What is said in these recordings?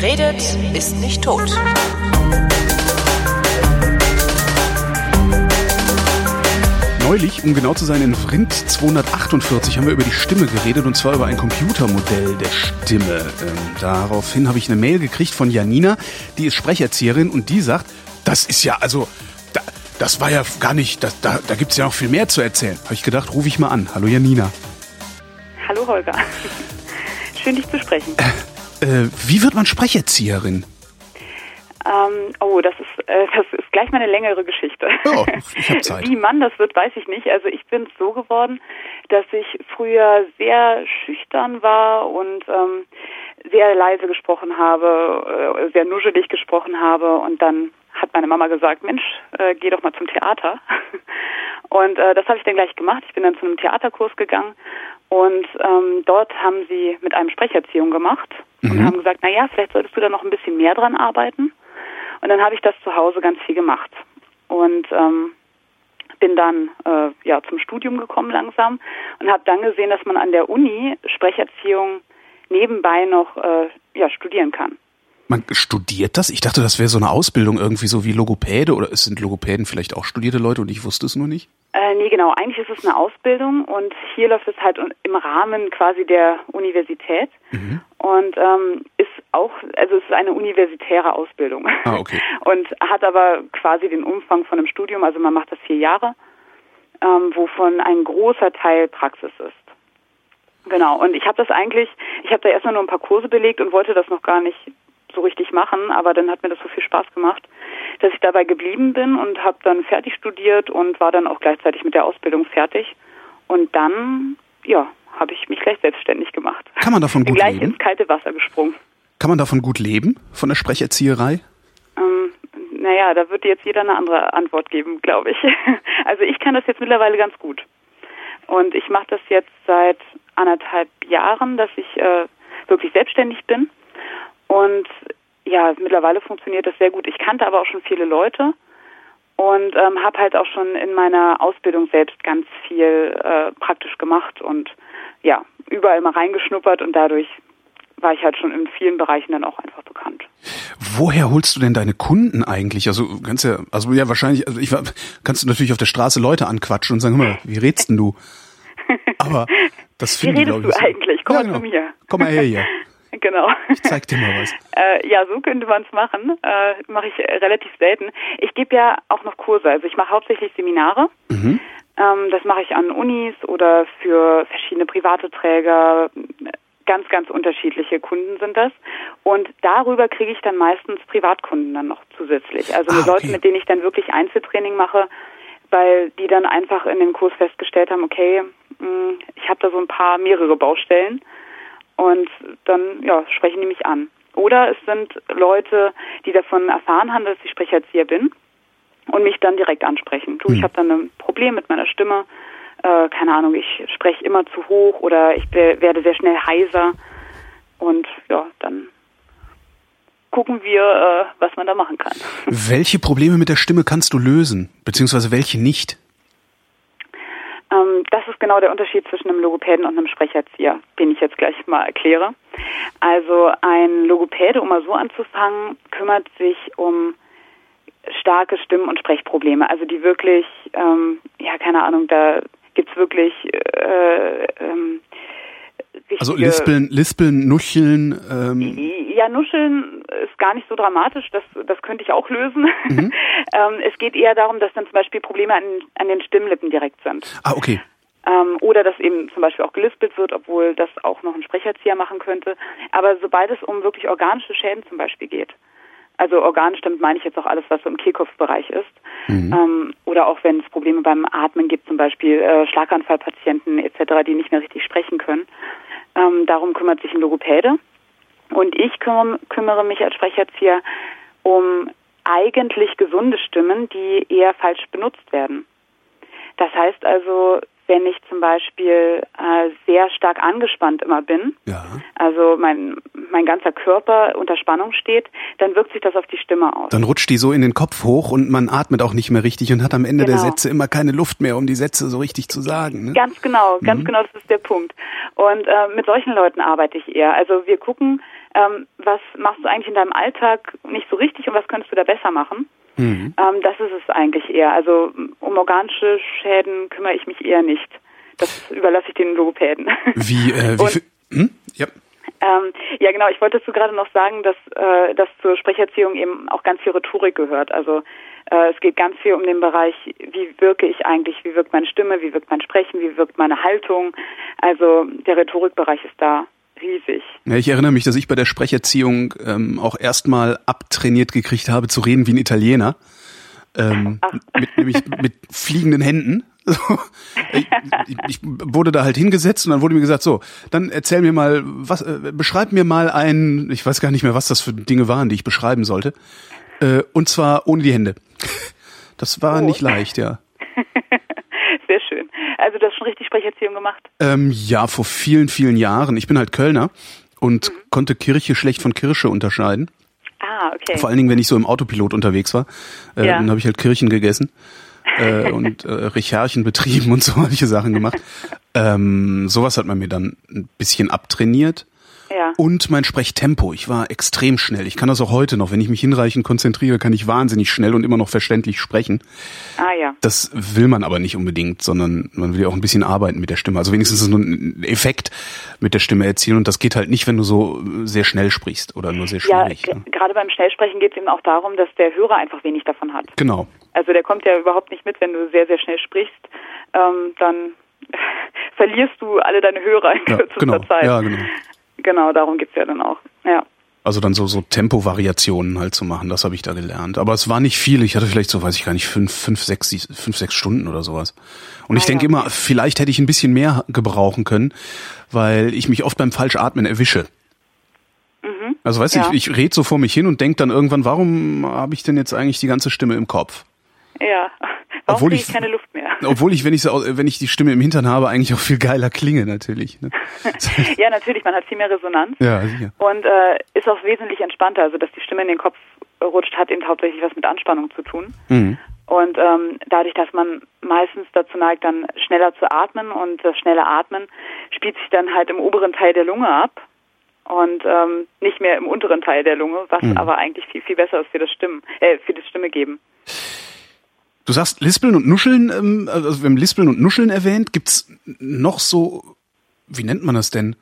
Wer redet, ist nicht tot. Neulich, um genau zu sein, in Vrind 248 haben wir über die Stimme geredet und zwar über ein Computermodell der Stimme. Ähm, daraufhin habe ich eine Mail gekriegt von Janina, die ist Sprecherzieherin und die sagt, das ist ja, also, da, das war ja gar nicht, das, da, da gibt es ja noch viel mehr zu erzählen. Habe ich gedacht, rufe ich mal an. Hallo Janina. Hallo Holger. Schön, dich zu sprechen. Äh, wie wird man Sprecherzieherin? Ähm, oh, das ist, äh, das ist gleich mal eine längere Geschichte. Oh, ich habe Zeit. Wie man das wird, weiß ich nicht. Also ich bin so geworden, dass ich früher sehr schüchtern war und ähm, sehr leise gesprochen habe, äh, sehr nuschelig gesprochen habe und dann hat meine Mama gesagt, Mensch, äh, geh doch mal zum Theater. Und äh, das habe ich dann gleich gemacht. Ich bin dann zu einem Theaterkurs gegangen und ähm, dort haben sie mit einem Sprecherziehung gemacht mhm. und haben gesagt, na ja, vielleicht solltest du da noch ein bisschen mehr dran arbeiten. Und dann habe ich das zu Hause ganz viel gemacht und ähm, bin dann äh, ja zum Studium gekommen langsam und habe dann gesehen, dass man an der Uni Sprecherziehung nebenbei noch äh, ja studieren kann. Man studiert das? Ich dachte, das wäre so eine Ausbildung irgendwie so wie Logopäde oder es sind Logopäden vielleicht auch studierte Leute und ich wusste es nur nicht? Äh, nee, genau. Eigentlich ist es eine Ausbildung und hier läuft es halt im Rahmen quasi der Universität mhm. und ähm, ist auch, also es ist eine universitäre Ausbildung ah, okay. und hat aber quasi den Umfang von einem Studium. Also man macht das vier Jahre, ähm, wovon ein großer Teil Praxis ist. Genau. Und ich habe das eigentlich, ich habe da erstmal nur ein paar Kurse belegt und wollte das noch gar nicht so richtig machen, aber dann hat mir das so viel Spaß gemacht, dass ich dabei geblieben bin und habe dann fertig studiert und war dann auch gleichzeitig mit der Ausbildung fertig. Und dann, ja, habe ich mich gleich selbstständig gemacht. Kann man davon gut gleich leben? ins kalte Wasser gesprungen. Kann man davon gut leben, von der Sprecherzieherei? Ähm, naja, da wird jetzt jeder eine andere Antwort geben, glaube ich. Also ich kann das jetzt mittlerweile ganz gut. Und ich mache das jetzt seit anderthalb Jahren, dass ich äh, wirklich selbstständig bin und ja, mittlerweile funktioniert das sehr gut. Ich kannte aber auch schon viele Leute und ähm, habe halt auch schon in meiner Ausbildung selbst ganz viel äh, praktisch gemacht und ja, überall mal reingeschnuppert und dadurch war ich halt schon in vielen Bereichen dann auch einfach bekannt. Woher holst du denn deine Kunden eigentlich? Also kannst ja, also ja wahrscheinlich, also ich kannst du natürlich auf der Straße Leute anquatschen und sagen, hör mal, wie redst denn du? Aber das finde ich. Wie redest du eigentlich? Komm ja, mal genau. zu mir. Komm mal her hier. Genau. Ich zeig dir mal was. Äh, ja, so könnte man es machen. Äh, mache ich relativ selten. Ich gebe ja auch noch Kurse. Also ich mache hauptsächlich Seminare. Mhm. Ähm, das mache ich an Unis oder für verschiedene private Träger. Ganz, ganz unterschiedliche Kunden sind das. Und darüber kriege ich dann meistens Privatkunden dann noch zusätzlich. Also ah, okay. Leute, mit denen ich dann wirklich Einzeltraining mache, weil die dann einfach in dem Kurs festgestellt haben, okay, mh, hm, ich habe da so ein paar mehrere Baustellen und dann ja, sprechen die mich an. Oder es sind Leute, die davon erfahren haben, dass ich Sprecherzieher bin und mich dann direkt ansprechen. Du, ich hm. habe dann ein Problem mit meiner Stimme. Äh, keine Ahnung, ich spreche immer zu hoch oder ich werde sehr schnell heiser. Und ja, dann gucken wir, äh, was man da machen kann. Welche Probleme mit der Stimme kannst du lösen, beziehungsweise welche nicht? Ähm, das ist genau der Unterschied zwischen einem Logopäden und einem Sprecherzieher, den ich jetzt gleich mal erkläre. Also ein Logopäde, um mal so anzufangen, kümmert sich um starke Stimmen- und Sprechprobleme, also die wirklich, ähm, ja, keine Ahnung, da gibt's wirklich äh, ähm, also Lispeln, Lispeln, Nuscheln. Ähm. Ja, Nuscheln ist gar nicht so dramatisch. Das, das könnte ich auch lösen. Mhm. ähm, es geht eher darum, dass dann zum Beispiel Probleme an, an den Stimmlippen direkt sind. Ah, okay. Ähm, oder dass eben zum Beispiel auch gelispelt wird, obwohl das auch noch ein Sprecherzieher machen könnte. Aber sobald es um wirklich organische Schäden zum Beispiel geht, also organisch, damit meine ich jetzt auch alles, was so im Kehlkopfbereich ist. Mhm. Ähm, oder auch wenn es Probleme beim Atmen gibt, zum Beispiel äh, Schlaganfallpatienten etc., die nicht mehr richtig sprechen können. Ähm, darum kümmert sich ein Logopäde. Und ich kümmere, kümmere mich als Sprecherzieher um eigentlich gesunde Stimmen, die eher falsch benutzt werden. Das heißt also, wenn ich zum Beispiel äh, sehr stark angespannt immer bin, ja. also mein, mein ganzer Körper unter Spannung steht, dann wirkt sich das auf die Stimme aus. Dann rutscht die so in den Kopf hoch und man atmet auch nicht mehr richtig und hat am Ende genau. der Sätze immer keine Luft mehr, um die Sätze so richtig zu sagen. Ne? Ganz genau, ganz mhm. genau, das ist der Punkt. Und äh, mit solchen Leuten arbeite ich eher. Also wir gucken, ähm, was machst du eigentlich in deinem Alltag nicht so richtig und was könntest du da besser machen? Mhm. Ähm, das ist es eigentlich eher. Also um organische Schäden kümmere ich mich eher nicht. Das überlasse ich den Logopäden. Wie, äh, wie und, hm? ja. Ähm, ja, genau. Ich wollte dazu gerade noch sagen, dass, äh, dass zur Sprecherziehung eben auch ganz viel Rhetorik gehört. Also äh, es geht ganz viel um den Bereich, wie wirke ich eigentlich, wie wirkt meine Stimme, wie wirkt mein Sprechen, wie wirkt meine Haltung. Also der Rhetorikbereich ist da riesig. Ja, ich erinnere mich, dass ich bei der Sprecherziehung ähm, auch erstmal abtrainiert gekriegt habe, zu reden wie ein Italiener. Ähm, mit, nämlich mit fliegenden Händen. ich, ich, wurde da halt hingesetzt und dann wurde mir gesagt, so, dann erzähl mir mal, was, äh, beschreib mir mal ein, ich weiß gar nicht mehr, was das für Dinge waren, die ich beschreiben sollte. Äh, und zwar ohne die Hände. Das war oh. nicht leicht, ja. Also du hast schon richtig Sprecherziehung gemacht? Ähm, ja, vor vielen, vielen Jahren. Ich bin halt Kölner und mhm. konnte Kirche schlecht von Kirsche unterscheiden. Ah, okay. Vor allen Dingen, wenn ich so im Autopilot unterwegs war, äh, ja. dann habe ich halt Kirchen gegessen äh, und äh, Recherchen betrieben und solche Sachen gemacht. ähm, sowas hat man mir dann ein bisschen abtrainiert. Ja. Und mein Sprechtempo. Ich war extrem schnell. Ich kann das auch heute noch. Wenn ich mich hinreichend konzentriere, kann ich wahnsinnig schnell und immer noch verständlich sprechen. Ah ja. Das will man aber nicht unbedingt, sondern man will ja auch ein bisschen arbeiten mit der Stimme. Also wenigstens so einen Effekt mit der Stimme erzielen. Und das geht halt nicht, wenn du so sehr schnell sprichst oder nur sehr schwierig. Ja, ne? gerade beim Schnellsprechen geht es eben auch darum, dass der Hörer einfach wenig davon hat. Genau. Also der kommt ja überhaupt nicht mit, wenn du sehr, sehr schnell sprichst. Ähm, dann verlierst du alle deine Hörer in kürzester ja, genau. Zeit. Ja, genau. Genau, darum geht's ja dann auch. Ja. Also dann so, so Tempovariationen halt zu machen, das habe ich da gelernt. Aber es war nicht viel. Ich hatte vielleicht so, weiß ich gar nicht, fünf, fünf, sechs, fünf, sechs Stunden oder sowas. Und ah, ich denke ja. immer, vielleicht hätte ich ein bisschen mehr gebrauchen können, weil ich mich oft beim Falschatmen erwische. Mhm. Also weißt du, ja. ich, ich rede so vor mich hin und denke dann irgendwann, warum habe ich denn jetzt eigentlich die ganze Stimme im Kopf? Ja. Warum obwohl ich, keine Luft. Obwohl ich, wenn ich so, wenn ich die Stimme im Hintern habe, eigentlich auch viel geiler klinge natürlich. Ne? ja, natürlich, man hat viel mehr Resonanz. Ja, sicher. Und äh, ist auch wesentlich entspannter. Also dass die Stimme in den Kopf rutscht, hat eben hauptsächlich was mit Anspannung zu tun. Mhm. Und ähm, dadurch, dass man meistens dazu neigt, dann schneller zu atmen und das schnelle Atmen spielt sich dann halt im oberen Teil der Lunge ab und ähm, nicht mehr im unteren Teil der Lunge, was mhm. aber eigentlich viel, viel besser ist für das Stimmen, äh, für das Stimme geben. Du sagst Lispeln und Nuscheln, ähm, also wir haben Lispeln und Nuscheln erwähnt. Gibt's noch so, wie nennt man das denn?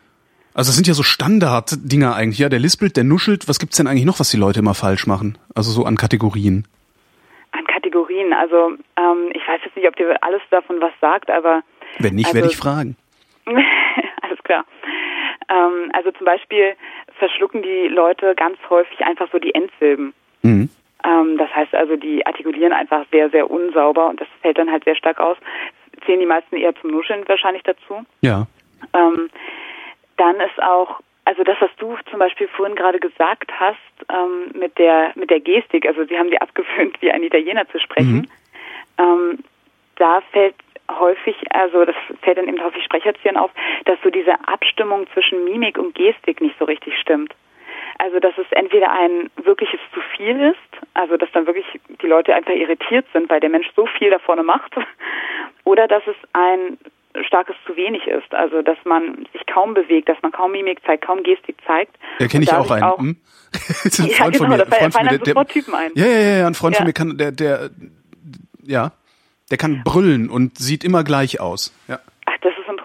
Also das sind ja so Standard-Dinger eigentlich. Ja, der lispelt, der nuschelt. Was gibt's denn eigentlich noch, was die Leute immer falsch machen? Also so an Kategorien. An Kategorien. Also ähm, ich weiß jetzt nicht, ob dir alles davon was sagt, aber... Wenn nicht, also, werde ich fragen. alles klar. Ähm, also zum Beispiel verschlucken die Leute ganz häufig einfach so die Endsilben. Mhm. Ähm, das heißt also, die artikulieren einfach sehr, sehr unsauber und das fällt dann halt sehr stark aus. Zählen die meisten eher zum Nuscheln wahrscheinlich dazu. Ja. Ähm, dann ist auch, also das, was du zum Beispiel vorhin gerade gesagt hast, ähm, mit der mit der Gestik, also sie haben dir abgewöhnt, wie ein Italiener zu sprechen. Mhm. Ähm, da fällt häufig, also das fällt dann eben häufig Sprecherziehern auf, dass so diese Abstimmung zwischen Mimik und Gestik nicht so richtig stimmt. Also dass es entweder ein wirkliches zu viel ist, also dass dann wirklich die Leute einfach irritiert sind, weil der Mensch so viel da vorne macht, oder dass es ein starkes zu wenig ist, also dass man sich kaum bewegt, dass man kaum Mimik zeigt, kaum Gestik zeigt. Ja, kenne ich auch einen. Auch, hm? das ist ein Freund ja, genau, von mir, fallen einem sofort Typen ein. Ja, ja, ja, ein Freund ja. von mir kann, der, der, ja, der kann brüllen und sieht immer gleich aus. Ja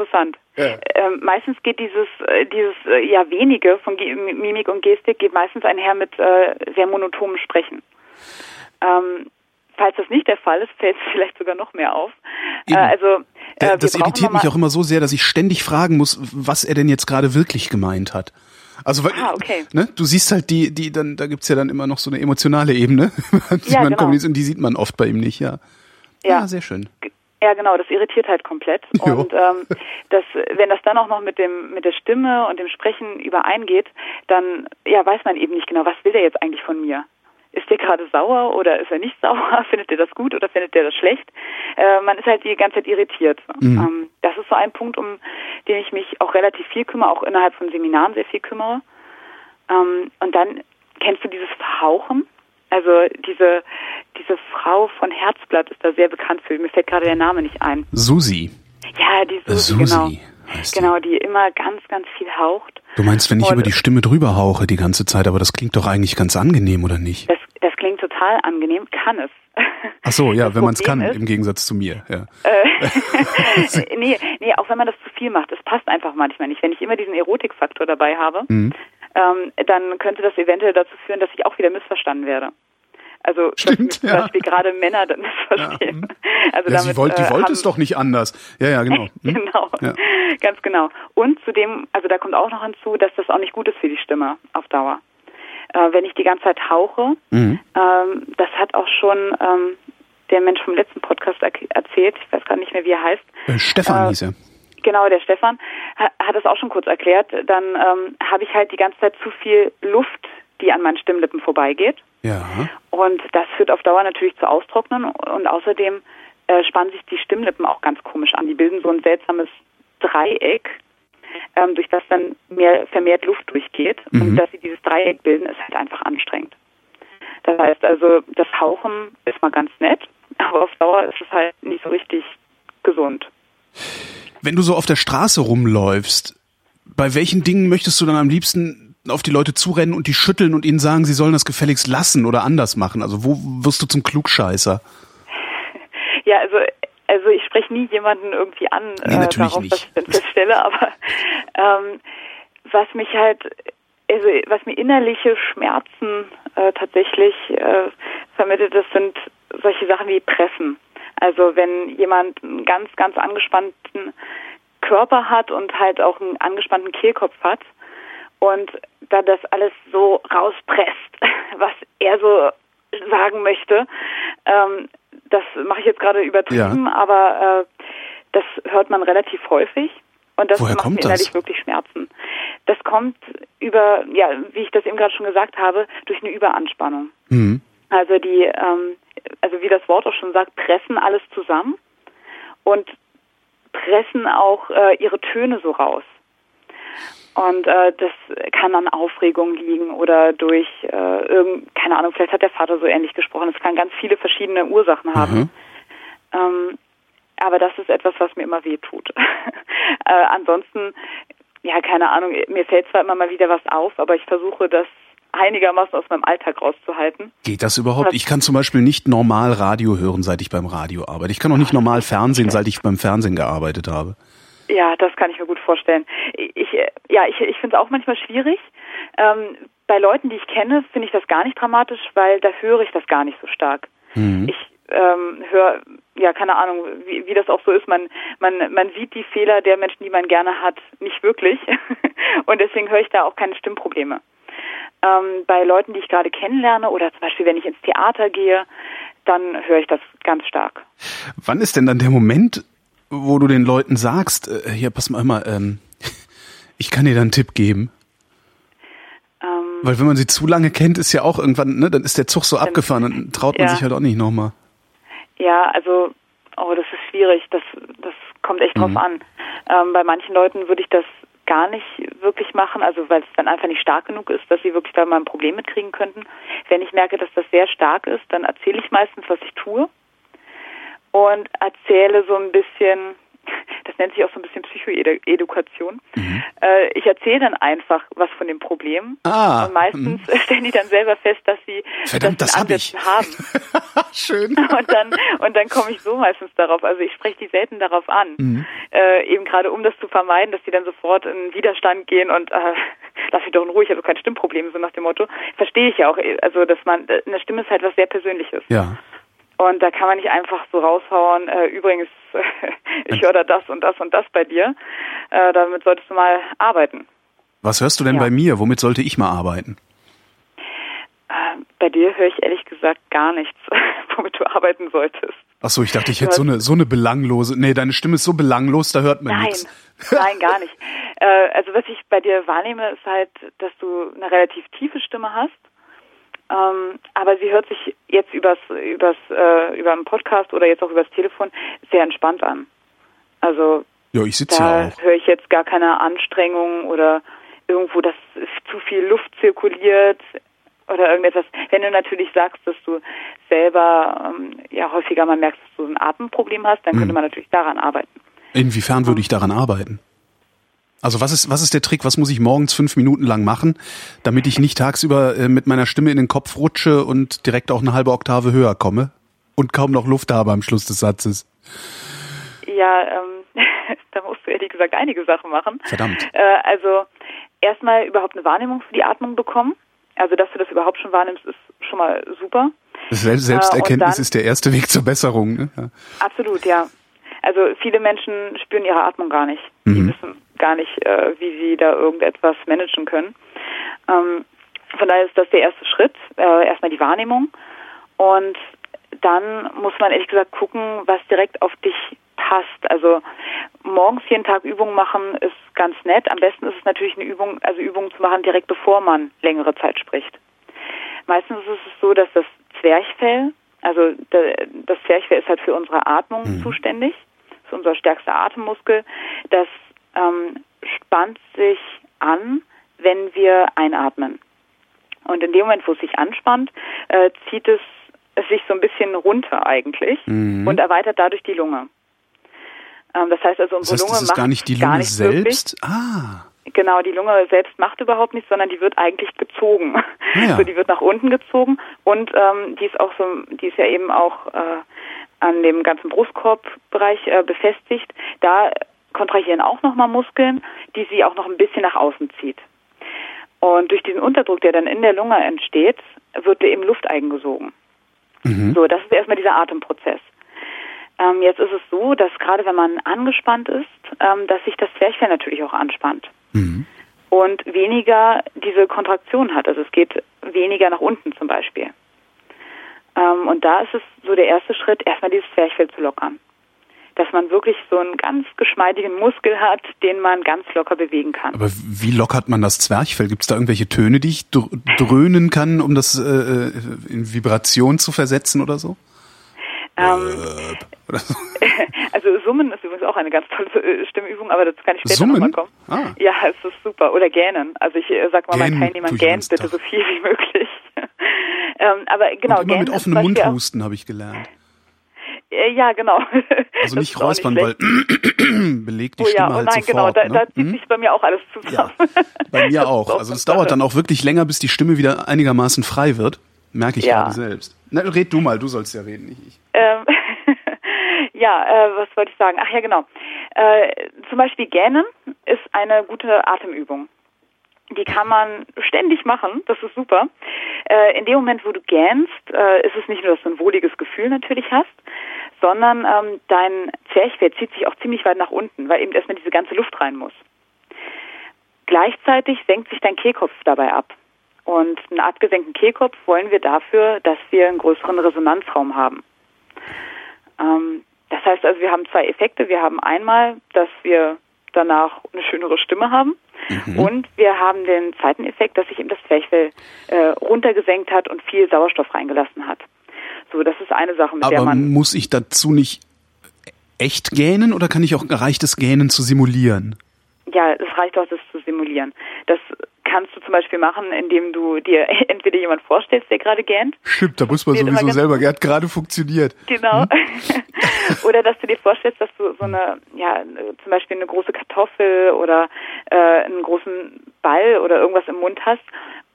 interessant. Ja. Ähm, meistens geht dieses, äh, dieses äh, ja wenige von Ge Mimik und Gestik geht meistens einher mit äh, sehr monotonem Sprechen. Ähm, falls das nicht der Fall ist, fällt es vielleicht sogar noch mehr auf. Äh, also äh, das irritiert mich auch immer so sehr, dass ich ständig fragen muss, was er denn jetzt gerade wirklich gemeint hat. Also ah, okay. ne, du siehst halt die, die dann, da gibt's ja dann immer noch so eine emotionale Ebene, die ja, man genau. und die sieht man oft bei ihm nicht, ja. Ja, ah, sehr schön. Ja, genau, das irritiert halt komplett. Jo. Und ähm, das, wenn das dann auch noch mit dem mit der Stimme und dem Sprechen übereingeht, dann ja weiß man eben nicht genau, was will der jetzt eigentlich von mir? Ist der gerade sauer oder ist er nicht sauer? Findet der das gut oder findet der das schlecht? Äh, man ist halt die ganze Zeit irritiert. Mhm. Ähm, das ist so ein Punkt, um den ich mich auch relativ viel kümmere, auch innerhalb von Seminaren sehr viel kümmere. Ähm, und dann kennst du dieses Verhauchen? Also diese, diese Frau von Herzblatt ist da sehr bekannt für. Mir fällt gerade der Name nicht ein. Susi. Ja, die Susi, Susi. genau. heißt die. Genau, die immer ganz, ganz viel haucht. Du meinst, wenn ich Und- über die Stimme drüber hauche die ganze Zeit, aber das klingt doch eigentlich ganz angenehm, oder nicht? Das, das klingt total angenehm, kann es. Ach so, ja, Das wenn man es kann, ist- im Gegensatz zu mir. Ja. Äh, nee, nee, auch wenn man das zu viel macht, es passt einfach manchmal nicht. Wenn ich immer diesen Erotikfaktor dabei habe, Mhm. ähm, dann könnte das eventuell dazu führen, dass ich auch wieder missverstanden werde. Also Stimmt, zum ja. Beispiel gerade Männer dann missverstehen. Also Ja, damit, sie wollte, die äh, wollte es doch nicht anders. Ja, ja, genau. Hm? Genau, Ja. ganz genau. Und zudem, also da kommt auch noch hinzu, dass das auch nicht gut ist für die Stimme auf Dauer. Äh, wenn ich die ganze Zeit hauche, Mhm. ähm, das hat auch schon ähm, der Mensch vom letzten Podcast er erzählt, ich weiß gar nicht mehr, wie er heißt. Äh, Stefan Äh, hieß er. Genau, der Stefan ha- hat es auch schon kurz erklärt. Dann ähm, habe ich halt die ganze Zeit zu viel Luft, die an meinen Stimmlippen vorbeigeht. Ja. Und das führt auf Dauer natürlich zu Austrocknen und außerdem äh, spannen sich die Stimmlippen auch ganz komisch an. Die bilden so ein seltsames Dreieck, ähm, durch das dann mehr vermehrt Luft durchgeht. Mhm. Und dass sie dieses Dreieck bilden, ist halt einfach anstrengend. Das heißt also, das Hauchen ist mal ganz nett, aber auf Dauer ist es halt nicht so richtig gesund. Wenn du so auf der Straße rumläufst, bei welchen Dingen möchtest du dann am liebsten auf die Leute zurennen und die schütteln und ihnen sagen, sie sollen das gefälligst lassen oder anders machen? Also wo wirst du zum Klugscheißer? Ja, also also ich spreche nie jemanden irgendwie an Nee, äh, natürlich darauf, nicht. was ich denn feststelle, aber ähm, was mich halt, also was mir innerliche Schmerzen äh, tatsächlich äh, vermittelt, das sind solche Sachen wie Pressen. Also wenn jemand einen ganz, ganz angespannten Körper hat und halt auch einen angespannten Kehlkopf hat und da das alles so rauspresst, was er so sagen möchte, ähm, das mache ich jetzt gerade übertrieben, aber äh, das hört man relativ häufig und das Woher macht kommt mir das? innerlich wirklich Schmerzen. Das kommt über, ja, wie ich das eben gerade schon gesagt habe, durch eine Überanspannung. Mhm. Also die, ähm, also wie das Wort auch schon sagt, pressen alles zusammen und pressen auch äh, ihre Töne so raus. Und äh, das kann an Aufregung liegen oder durch äh, irgend, keine Ahnung, vielleicht hat der Vater so ähnlich gesprochen. Es kann ganz viele verschiedene Ursachen haben. Mhm. Ähm, aber das ist etwas, was mir immer weh tut. äh, ansonsten, ja, keine Ahnung, mir fällt zwar immer mal wieder was auf, aber ich versuche das einigermaßen aus meinem Alltag rauszuhalten. Geht das überhaupt? Ich kann zum Beispiel nicht normal Radio hören, seit ich beim Radio arbeite. Ich kann auch nicht normal Fernsehen, seit ich beim Fernsehen gearbeitet habe. Ja, das kann ich mir gut vorstellen. Ich, äh, ja, ich, ich finde es auch manchmal schwierig. Ähm, bei Leuten, die ich kenne, finde ich das gar nicht dramatisch, weil da höre ich das gar nicht so stark. Mhm. Ich ähm, höre, ja, keine Ahnung, wie, wie das auch so ist. Man, man, man sieht die Fehler der Menschen, die man gerne hat, nicht wirklich. Und deswegen höre ich da auch keine Stimmprobleme. Ähm, bei Leuten, die ich gerade kennenlerne oder zum Beispiel, wenn ich ins Theater gehe, dann höre ich das ganz stark. Wann ist denn dann der Moment, wo du den Leuten sagst, äh, hier, pass mal immer, ähm, ich kann dir da einen Tipp geben? Ähm, Weil wenn man sie zu lange kennt, ist ja auch irgendwann, ne, dann ist der Zug so abgefahren, dann traut man ja. sich halt auch nicht nochmal. Ja, also, oh, das ist schwierig. Das, das kommt echt drauf Mhm. an. Ähm, bei manchen Leuten würde ich das gar nicht wirklich machen, also weil es dann einfach nicht stark genug ist, dass sie wirklich da mal ein Problem mitkriegen könnten. Wenn ich merke, dass das sehr stark ist, dann erzähle ich meistens, was ich tue und erzähle so ein bisschen, das nennt sich auch so ein bisschen Psychoedukation. Äh, ich erzähle dann einfach was von dem Problem Ah, und meistens stellen die dann selber fest, dass sie Verdammt, das das hab ich. Haben. Schön. Und dann, und dann komme ich so meistens darauf. Also ich spreche die selten darauf an. Mhm. Äh, eben gerade um das zu vermeiden, dass die dann sofort in Widerstand gehen und äh, lass mich doch in Ruhe, ich habe kein Stimmproblem, so nach dem Motto. Verstehe ich ja auch. Also dass man eine Stimme ist halt was sehr Persönliches. Ja. Und da kann man nicht einfach so raushauen, äh, übrigens, ich höre da das und das und das bei dir. Äh, damit solltest du mal arbeiten. Was hörst du denn Ja. bei mir? Womit sollte ich mal arbeiten? Äh, bei dir höre ich ehrlich gesagt gar nichts, womit du arbeiten solltest. Ach so, ich dachte, ich hätte so eine, so eine belanglose, nee, deine Stimme ist so belanglos, da hört man nichts. nein, gar nicht. Äh, also was ich bei dir wahrnehme, ist halt, dass du eine relativ tiefe Stimme hast. Ähm, aber sie hört sich jetzt übers, übers, äh, über einen Podcast oder jetzt auch übers Telefon sehr entspannt an. Also Ja, ich sitze da ja auch. höre ich jetzt gar keine Anstrengung oder irgendwo, dass zu viel Luft zirkuliert oder irgendetwas. Wenn du natürlich sagst, dass du selber ähm, ja häufiger mal merkst, dass du ein Atemproblem hast, dann könnte Mhm. man natürlich daran arbeiten. Inwiefern würde ich daran arbeiten? Also was ist, was ist der Trick? Was muss ich morgens fünf Minuten lang machen, damit ich nicht tagsüber äh, mit meiner Stimme in den Kopf rutsche und direkt auch eine halbe Oktave höher komme und kaum noch Luft habe am Schluss des Satzes? Ja, ähm, da musst du ehrlich gesagt einige Sachen machen. Verdammt. Äh, also erstmal überhaupt eine Wahrnehmung für die Atmung bekommen. Also dass du das überhaupt schon wahrnimmst, ist schon mal super. Selbst, Selbsterkenntnis äh, ist der erste Weg zur Besserung. Ne? Ja. Absolut, ja. Also viele Menschen spüren ihre Atmung gar nicht. Mhm. Die wissen gar nicht, äh, wie sie da irgendetwas managen können. Ähm, von daher ist das der erste Schritt, äh, erstmal die Wahrnehmung. Und dann muss man ehrlich gesagt gucken, was direkt auf dich passt. Also morgens jeden Tag Übungen machen ist ganz nett. Am besten ist es natürlich eine Übung, also Übungen zu machen direkt bevor man längere Zeit spricht. Meistens ist es so, dass das Zwerchfell, also das Zwerchfell ist halt für unsere Atmung mhm. zuständig, ist unser stärkster Atemmuskel. Das ähm, spannt sich an, wenn wir einatmen. Und in dem Moment, wo es sich anspannt, äh, zieht es, es sich so ein bisschen runter eigentlich mhm. und erweitert dadurch die Lunge. Ähm, das heißt also, unsere das heißt, Lunge das ist macht gar nicht die Lunge selbst. Ah. Genau, die Lunge selbst macht überhaupt nichts, sondern die wird eigentlich gezogen. Ah, ja. So, die wird nach unten gezogen und ähm, die ist auch so, die ist ja eben auch äh, an dem ganzen Brustkorbbereich äh, befestigt. Da kontrahieren auch nochmal Muskeln, die sie auch noch ein bisschen nach außen zieht. Und durch diesen Unterdruck, der dann in der Lunge entsteht, wird eben Luft eingesogen. Mhm. So, das ist erstmal dieser Atemprozess. Ähm, jetzt ist es so, dass gerade wenn man angespannt ist, ähm, dass sich das Zwerchfell natürlich auch anspannt. Mhm. Und weniger diese Kontraktion hat. Also es geht weniger nach unten zum Beispiel. Ähm, und da ist es so der erste Schritt, erstmal dieses Zwerchfell zu lockern. Dass man wirklich so einen ganz geschmeidigen Muskel hat, den man ganz locker bewegen kann. Aber wie lockert man das Zwerchfell? Gibt es da irgendwelche Töne, die ich dröhnen kann, um das äh, äh, in Vibration zu versetzen oder so? Ähm, so. also Summen ist übrigens auch eine ganz tolle äh, Stimmübung, aber dazu kann ich später nochmal kommen. Ah. Ja, es ist super. Oder gähnen. Also ich äh, sag mal meinen Teilnehmern, gähnt bitte so viel wie möglich. ähm, aber genau, Und immer mit offenem Mund husten, habe ich gelernt. Äh, ja, genau. Also nicht räuspern, weil belegt die oh, Stimme ja, oh, halt nein, sofort. genau, da, ne? da zieht hm? sich bei mir auch alles zusammen. Ja, bei mir auch. Also es dauert dann auch wirklich länger, bis die Stimme wieder einigermaßen frei wird. Merke ich ja. gerade selbst. Na, red du mal, du sollst ja reden, nicht ich. Ähm, ja, äh, was wollte ich sagen? Ach ja, genau. Äh, zum Beispiel Gähnen ist eine gute Atemübung. Die kann man ständig machen, das ist super. Äh, in dem Moment, wo du gähnst, äh, ist es nicht nur, dass du ein wohliges Gefühl natürlich hast, sondern ähm, dein Zwerchfell zieht sich auch ziemlich weit nach unten, weil eben erstmal diese ganze Luft rein muss. Gleichzeitig senkt sich dein Kehlkopf dabei ab. Und einen abgesenkten Kehlkopf wollen wir dafür, dass wir einen größeren Resonanzraum haben. Ähm, das heißt also, wir haben zwei Effekte. Wir haben einmal, dass wir danach eine schönere Stimme haben. Mhm. Und wir haben den zweiten Effekt, dass sich eben das Zwerchfell äh, runtergesenkt hat und viel Sauerstoff reingelassen hat. So, das ist eine Sache, mit Aber der man. Muss ich dazu nicht echt gähnen oder kann ich auch reicht es Gähnen zu simulieren? Ja, es reicht auch, das zu simulieren. Das kannst du zum Beispiel machen, indem du dir entweder jemand vorstellst, der gerade gähnt. Stimmt, da muss man sowieso selber, er hat gerade funktioniert. Genau. Hm? oder dass du dir vorstellst, dass du so eine, ja, zum Beispiel eine große Kartoffel oder äh, einen großen Ball oder irgendwas im Mund hast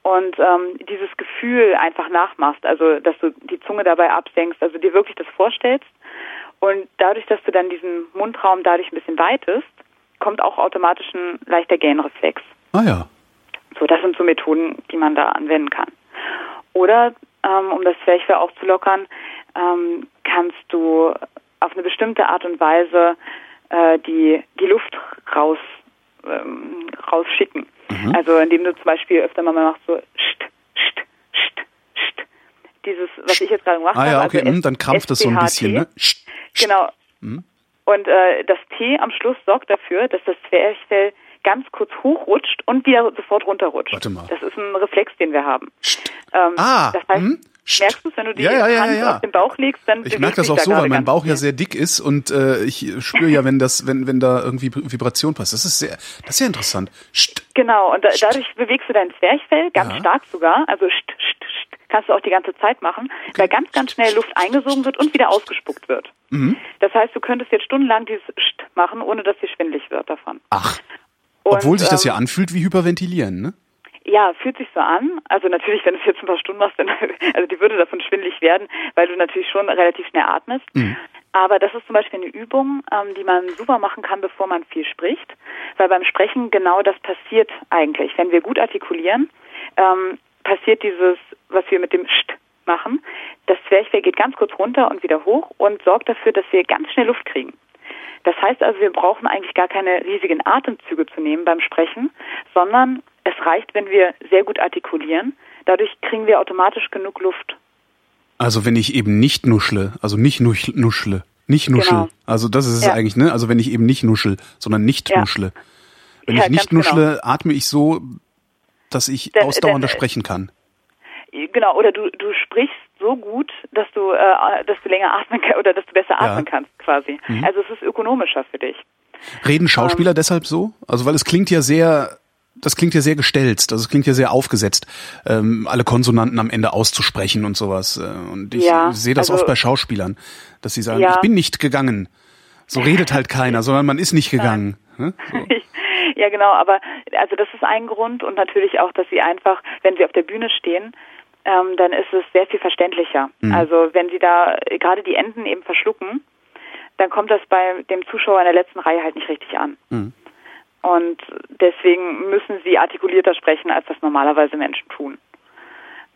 und ähm, dieses Gefühl einfach nachmachst, also dass du die Zunge dabei absenkst, also dir wirklich das vorstellst und dadurch, dass du dann diesen Mundraum dadurch ein bisschen weitest, kommt auch automatisch ein leichter Gähnreflex. Ah ja. So, das sind so Methoden, die man da anwenden kann. Oder ähm, um das Zwerchfell aufzulockern, ähm, kannst du auf eine bestimmte Art und Weise äh, die, die Luft raus, ähm, rausschicken. Mhm. Also indem du zum Beispiel öfter mal machst so st, st, st, st. Dieses, was ich jetzt gerade gemacht ah, habe. Ja, okay, also hm, dann krampft das so ein bisschen, ne? Genau. Mhm. Und äh, das T am Schluss sorgt dafür, dass das Zwerchfell ganz kurz hochrutscht und wieder sofort runterrutscht. Warte mal. Das ist ein Reflex, den wir haben. Ähm, ah, das heißt, hm? Merkst du, wenn du die ja, ja, ja, Hand ja. auf den Bauch legst, dann ich merke das auch da so, weil mein Bauch ja sehr dick ist und äh, ich spüre ja, wenn das, wenn wenn da irgendwie Vibration passt. Das ist sehr, das ist sehr interessant. St genau und da, dadurch bewegst du dein Zwerchfell ganz ja. stark sogar, also st, st, st, kannst du auch die ganze Zeit machen, okay. weil ganz ganz schnell Luft eingesogen wird und wieder ausgespuckt wird. Mhm. Das heißt, du könntest jetzt stundenlang dieses st machen, ohne dass dir schwindlig wird davon. Ach. Obwohl sich das ja ähm, anfühlt wie Hyperventilieren, ne? Ja, fühlt sich so an. Also natürlich, wenn du es jetzt ein paar Stunden machst, dann, also die würde davon schwindlig werden, weil du natürlich schon relativ schnell atmest. Mhm. Aber das ist zum Beispiel eine Übung, ähm, die man super machen kann, bevor man viel spricht, weil beim Sprechen genau das passiert eigentlich. Wenn wir gut artikulieren, ähm, passiert dieses, was wir mit dem St machen. Das Zwerchfell geht ganz kurz runter und wieder hoch und sorgt dafür, dass wir ganz schnell Luft kriegen. Das heißt also, wir brauchen eigentlich gar keine riesigen Atemzüge zu nehmen beim Sprechen, sondern es reicht, wenn wir sehr gut artikulieren. Dadurch kriegen wir automatisch genug Luft. Also wenn ich eben nicht nuschle, also nicht nuschle, nicht nuschel. Genau. Also das ist es ja. eigentlich, ne? Also wenn ich eben nicht nuschel, sondern nicht ja. nuschle. Wenn ja, ich nicht nuschle, genau. atme ich so, dass ich denn, ausdauernder denn, sprechen kann. Genau, oder du, du sprichst so gut, dass du, äh, dass du länger atmen kannst oder dass du besser atmen kannst quasi. Mhm. Also es ist ökonomischer für dich. Reden Schauspieler ähm, deshalb so? Also weil es klingt ja sehr das klingt ja sehr gestelzt, also es klingt ja sehr aufgesetzt, ähm, alle Konsonanten am Ende auszusprechen und sowas. Äh, und ich ja, sehe das also, oft bei Schauspielern, dass sie sagen, ja. ich bin nicht gegangen. So redet halt keiner, sondern man ist nicht gegangen. So. ja, genau, aber also das ist ein Grund und natürlich auch, dass sie einfach, wenn sie auf der Bühne stehen, ähm, dann ist es sehr viel verständlicher. Mhm. Also wenn sie da gerade die Enden eben verschlucken, dann kommt das bei dem Zuschauer in der letzten Reihe halt nicht richtig an. Mhm. Und deswegen müssen sie artikulierter sprechen, als das normalerweise Menschen tun.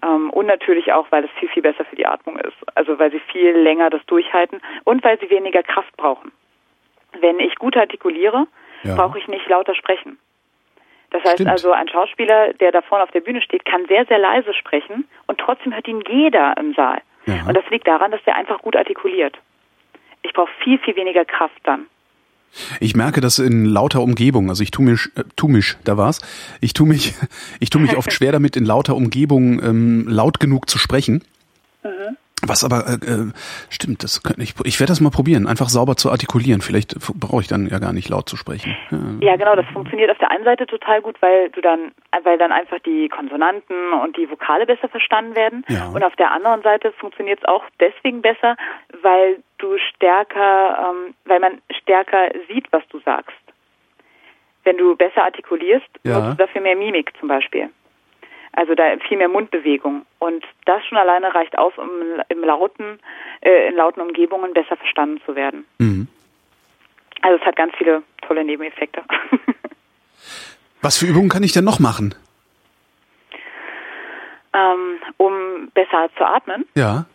Ähm, und natürlich auch, weil es viel, viel besser für die Atmung ist. Also weil sie viel länger das durchhalten und weil sie weniger Kraft brauchen. Wenn ich gut artikuliere, ja. brauche ich nicht lauter sprechen. Das heißt Stimmt. also, ein Schauspieler, der da vorne auf der Bühne steht, kann sehr, sehr leise sprechen und trotzdem hört ihn jeder im Saal. Ja. Und das liegt daran, dass der einfach gut artikuliert. Ich brauche viel, viel weniger Kraft dann. Ich merke das in lauter Umgebung. Also ich tu mich, äh, tu mich, da war's. Ich tu mich, ich tu mich oft schwer damit, in lauter Umgebung ähm, laut genug zu sprechen. Mhm. Was aber äh, äh, stimmt, das könnte ich. Ich werde das mal probieren, einfach sauber zu artikulieren. Vielleicht brauche ich dann ja gar nicht laut zu sprechen. Ja. ja, genau. Das funktioniert auf der einen Seite total gut, weil du dann, weil dann einfach die Konsonanten und die Vokale besser verstanden werden. Ja. Und auf der anderen Seite funktioniert es auch deswegen besser, weil du stärker, ähm, weil man stärker sieht, was du sagst. Wenn du besser artikulierst, ja. nutzt du dafür mehr Mimik zum Beispiel. Also da viel mehr Mundbewegung. Und das schon alleine reicht aus, um im lauten, äh, in lauten Umgebungen besser verstanden zu werden. Mhm. Also es hat ganz viele tolle Nebeneffekte. Was für Übungen kann ich denn noch machen? Ähm, um besser zu atmen? Ja.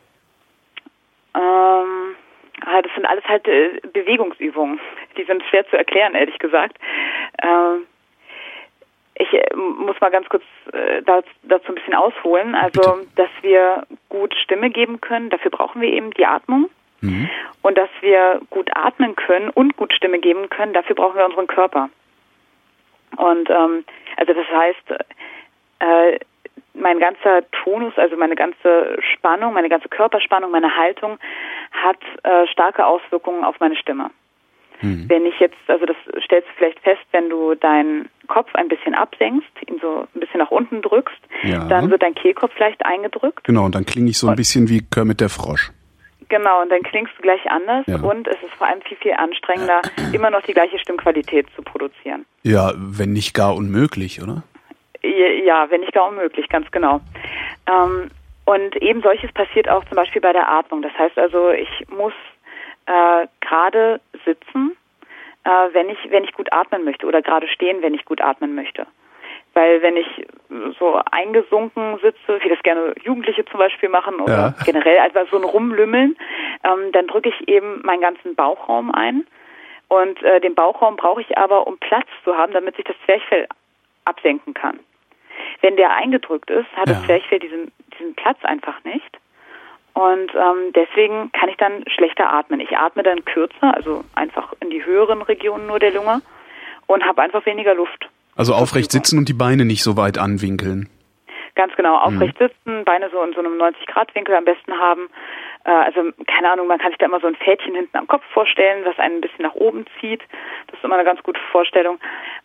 Ähm, ah, das sind alles halt äh, Bewegungsübungen. Die sind schwer zu erklären, ehrlich gesagt. Ähm, ich äh, muss mal ganz kurz äh, dazu, dazu ein bisschen ausholen. Also, Bitte. dass wir gut Stimme geben können, dafür brauchen wir eben die Atmung. Mhm. Und dass wir gut atmen können und gut Stimme geben können, dafür brauchen wir unseren Körper. Und ähm, also das heißt, äh, mein ganzer Tonus, also meine ganze Spannung, meine ganze Körperspannung, meine Haltung hat äh, starke Auswirkungen auf meine Stimme. Mhm. Wenn ich jetzt, also das stellst du vielleicht fest, wenn du deinen Kopf ein bisschen absenkst, ihn so ein bisschen nach unten drückst, ja. dann wird dein Kehlkopf leicht eingedrückt. Genau, und dann klinge ich so ein bisschen wie Kermit der Frosch. Genau, und dann klingst du gleich anders ja. und es ist vor allem viel, viel anstrengender, immer noch die gleiche Stimmqualität zu produzieren. Ja, wenn nicht gar unmöglich, oder? Ja, wenn nicht gar unmöglich, ganz genau. Ähm, und eben solches passiert auch zum Beispiel bei der Atmung. Das heißt also, ich muss äh, gerade sitzen, äh, wenn ich wenn ich gut atmen möchte oder gerade stehen, wenn ich gut atmen möchte. Weil wenn ich so eingesunken sitze, wie das gerne Jugendliche zum Beispiel machen oder ja. generell einfach so ein Rumlümmeln, ähm, dann drücke ich eben meinen ganzen Bauchraum ein. Und äh, den Bauchraum brauche ich aber, um Platz zu haben, damit sich das Zwerchfell absenken kann. Wenn der eingedrückt ist, hat ja. das Zwerchfell diesen, diesen Platz einfach nicht. Und ähm, deswegen kann ich dann schlechter atmen. Ich atme dann kürzer, also einfach in die höheren Regionen nur der Lunge und habe einfach weniger Luft. Also aufrecht sitzen und die Beine nicht so weit anwinkeln. Ganz genau, aufrecht mhm. sitzen, Beine so in so einem 90-Grad-Winkel am besten haben. Äh, also keine Ahnung, man kann sich da immer so ein Fädchen hinten am Kopf vorstellen, was einen ein bisschen nach oben zieht. Das ist immer eine ganz gute Vorstellung.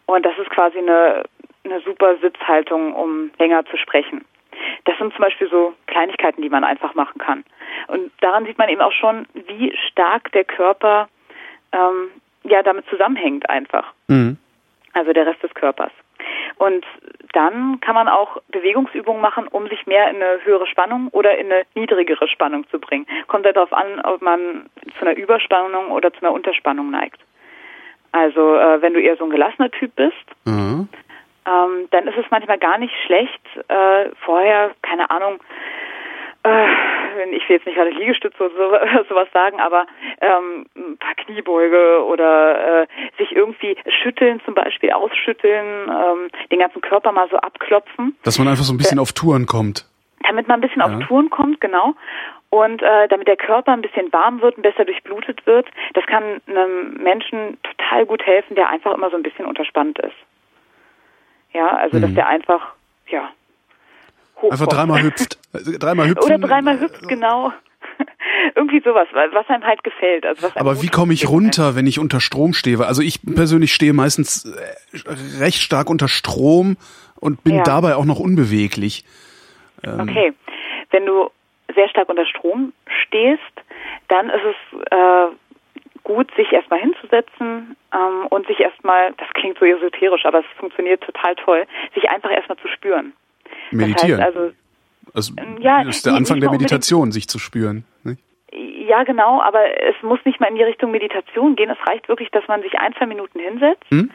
Und das ist quasi eine, eine super Sitzhaltung, um länger zu sprechen. Das sind zum Beispiel so Kleinigkeiten, die man einfach machen kann. Und daran sieht man eben auch schon, wie stark der Körper ähm, ja damit zusammenhängt einfach. Mhm. also der Rest des Körpers. Und dann kann man auch Bewegungsübungen machen, um sich mehr in eine höhere Spannung oder in eine niedrigere Spannung zu bringen. Kommt halt darauf an, ob man zu einer Überspannung oder zu einer Unterspannung neigt. Also äh, wenn du eher so ein gelassener Typ bist, mhm. Ähm, dann ist es manchmal gar nicht schlecht, äh, vorher, keine Ahnung, äh, ich will jetzt nicht gerade Liegestütze oder sowas sagen, aber ähm, ein paar Kniebeuge oder äh, sich irgendwie schütteln, zum Beispiel ausschütteln, ähm, den ganzen Körper mal so abklopfen. Dass man einfach so ein bisschen äh, auf Touren kommt. Damit man ein bisschen ja. auf Touren kommt, genau. Und äh, damit der Körper ein bisschen warm wird und besser durchblutet wird, das kann einem Menschen total gut helfen, der einfach immer so ein bisschen unterspannt ist. Ja, also mhm. dass der einfach, ja, hochkommt. Einfach dreimal hüpft. Dreimal hüpfen. Oder dreimal hüpft, genau. Irgendwie sowas, was einem halt gefällt. Also was Aber wie komme ich runter, wenn ich unter Strom stehe? Also ich persönlich stehe meistens äh, recht stark unter Strom und bin ja. dabei auch noch unbeweglich. Ähm okay, wenn du sehr stark unter Strom stehst, dann ist es äh, gut, sich erstmal hinzusetzen ähm, und sich erstmal, das klingt so esoterisch, aber es funktioniert total toll, sich einfach erstmal zu spüren. Meditieren. Das heißt also, also ja, ist der Anfang der Meditation, sich zu spüren. Nicht? Ja, genau, aber es muss nicht mal in die Richtung Meditation gehen. Es reicht wirklich, dass man sich ein, zwei Minuten hinsetzt, hm?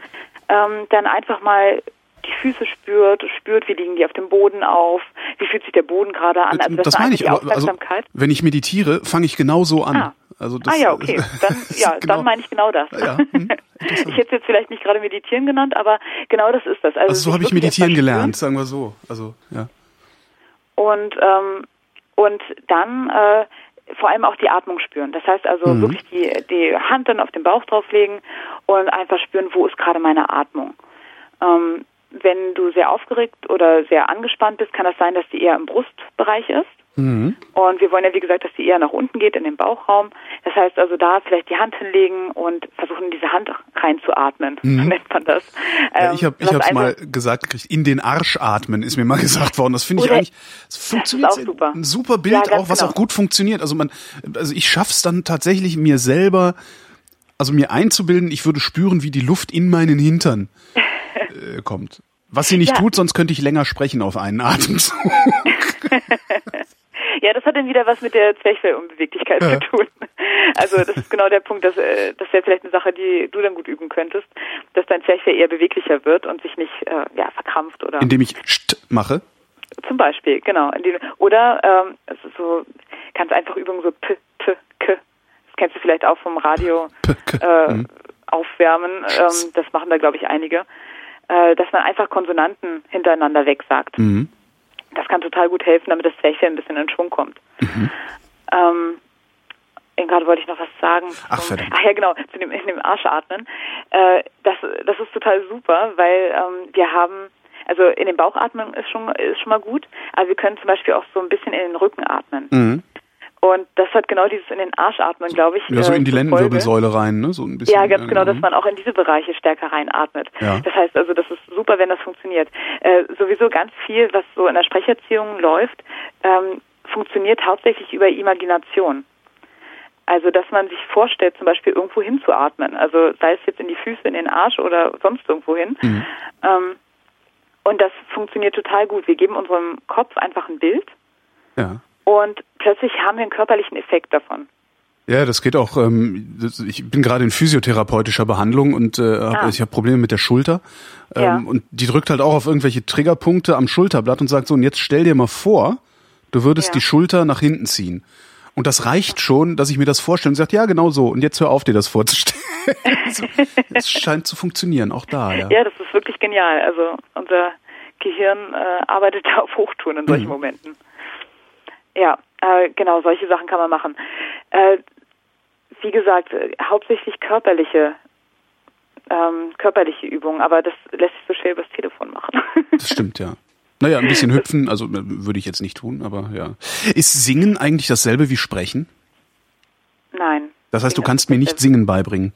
ähm, dann einfach mal die Füße spürt, spürt, wie liegen die auf dem Boden auf, wie fühlt sich der Boden gerade an. Also das, das meine ich, aber, also, wenn ich meditiere, fange ich genau so an. Ah. Also das, ah ja, okay. Dann, ja, genau. dann meine ich genau das. Ja, hm, ich hätte es jetzt vielleicht nicht gerade meditieren genannt, aber genau das ist das. Also, also so habe ich meditieren gelernt, sagen wir so. Also ja. Und ähm, und dann äh, vor allem auch die Atmung spüren. Das heißt also mhm. wirklich die, die Hand dann auf den Bauch drauflegen und einfach spüren, wo ist gerade meine Atmung. Ähm, wenn du sehr aufgeregt oder sehr angespannt bist, kann das sein, dass die eher im Brustbereich ist. Mhm. Und wir wollen ja, wie gesagt, dass die eher nach unten geht in den Bauchraum. Das heißt also da vielleicht die Hand hinlegen und versuchen, in diese Hand reinzuatmen. Mhm. Nennt man das. Ja, ich habe ähm, ich hab's mal gesagt gekriegt, in den Arsch atmen ist mir mal gesagt worden. Das finde ich eigentlich, das funktioniert das super. ein super Bild ja, auch, was genau. auch gut funktioniert. Also man, also ich schaff's dann tatsächlich mir selber, also mir einzubilden, ich würde spüren, wie die Luft in meinen Hintern äh, kommt. Was sie nicht ja. tut, sonst könnte ich länger sprechen auf einen Atemzug. Ja, das hat dann wieder was mit der Zwerchfellunbeweglichkeit ja. zu tun. Also das ist genau der Punkt, dass äh, das wäre vielleicht eine Sache, die du dann gut üben könntest, dass dein Zwerchfell eher beweglicher wird und sich nicht äh, ja, verkrampft oder. Indem ich st mache? Zum Beispiel, genau. oder ähm, also so ganz einfach Übungen so p, p, k. Das kennst du vielleicht auch vom Radio p, k, äh, mhm. aufwärmen. Ähm, das machen da glaube ich einige. Äh, dass man einfach Konsonanten hintereinander wegsagt. Mhm. Das kann total gut helfen, damit das Zwerchfell ein bisschen in Schwung kommt. Mhm. Ähm, gerade wollte ich noch was sagen. Ach, verdammt. Ach ja, genau, zu dem, in dem Arsch atmen. Äh, das, das ist total super, weil ähm, wir haben, also in den Bauch atmen ist schon, ist schon mal gut, aber wir können zum Beispiel auch so ein bisschen in den Rücken atmen. Mhm. Und das hat genau dieses in den Arsch atmen, glaube ich. Ja, so in die Lendenwirbelsäule rein, ne? So ein bisschen. Ja, ganz genau, dass man auch in diese Bereiche stärker reinatmet. Ja. Das heißt also, das ist super, wenn das funktioniert. Äh, sowieso ganz viel, was so in der Sprecherziehung läuft, ähm, funktioniert hauptsächlich über Imagination. Also, dass man sich vorstellt, zum Beispiel irgendwo hinzuatmen. Also, sei es jetzt in die Füße, in den Arsch oder sonst irgendwo hin. Mhm. Ähm, und das funktioniert total gut. Wir geben unserem Kopf einfach ein Bild. Ja und plötzlich haben wir einen körperlichen Effekt davon. Ja, das geht auch. Ähm, ich bin gerade in physiotherapeutischer Behandlung und äh, hab, ah. ich habe Probleme mit der Schulter. Ähm, ja. Und die drückt halt auch auf irgendwelche Triggerpunkte am Schulterblatt und sagt so, und jetzt stell dir mal vor, du würdest ja. die Schulter nach hinten ziehen. Und das reicht schon, dass ich mir das vorstelle und sagt, ja, genau so. Und jetzt hör auf, dir das vorzustellen. Es scheint zu funktionieren, auch da. Ja. ja, das ist wirklich genial. Also unser Gehirn äh, arbeitet da auf Hochtouren in solchen mhm. Momenten. Ja, äh, genau, solche Sachen kann man machen. Äh, wie gesagt, äh, hauptsächlich körperliche ähm, körperliche Übungen, aber das lässt sich so schwer übers Telefon machen. das stimmt, ja. Naja, ein bisschen hüpfen, also äh, würde ich jetzt nicht tun, aber ja. Ist Singen eigentlich dasselbe wie Sprechen? Nein. Das heißt, du kannst mir nicht Singen beibringen?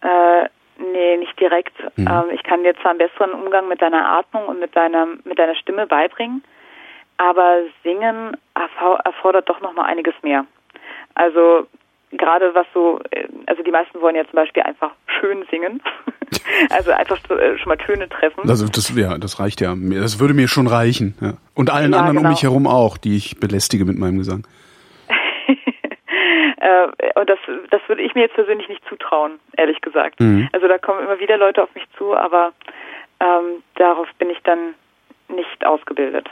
Äh, nee, nicht direkt. Mhm. Ähm, ich kann dir zwar einen besseren Umgang mit deiner Atmung und mit deiner, mit deiner Stimme beibringen, aber Singen erfordert doch noch mal einiges mehr. Also gerade was so, äh, also die meisten wollen ja zum Beispiel einfach schön singen. also einfach so, äh, schon mal Töne treffen. Also das, ja, das reicht ja. Das würde mir schon reichen. Ja. Und allen ja, anderen genau. um mich herum auch, die ich belästige mit meinem Gesang. äh, und das, das würde ich mir jetzt persönlich nicht zutrauen, ehrlich gesagt. Mhm. Also da kommen immer wieder Leute auf mich zu, aber ähm, darauf bin ich dann nicht ausgebildet.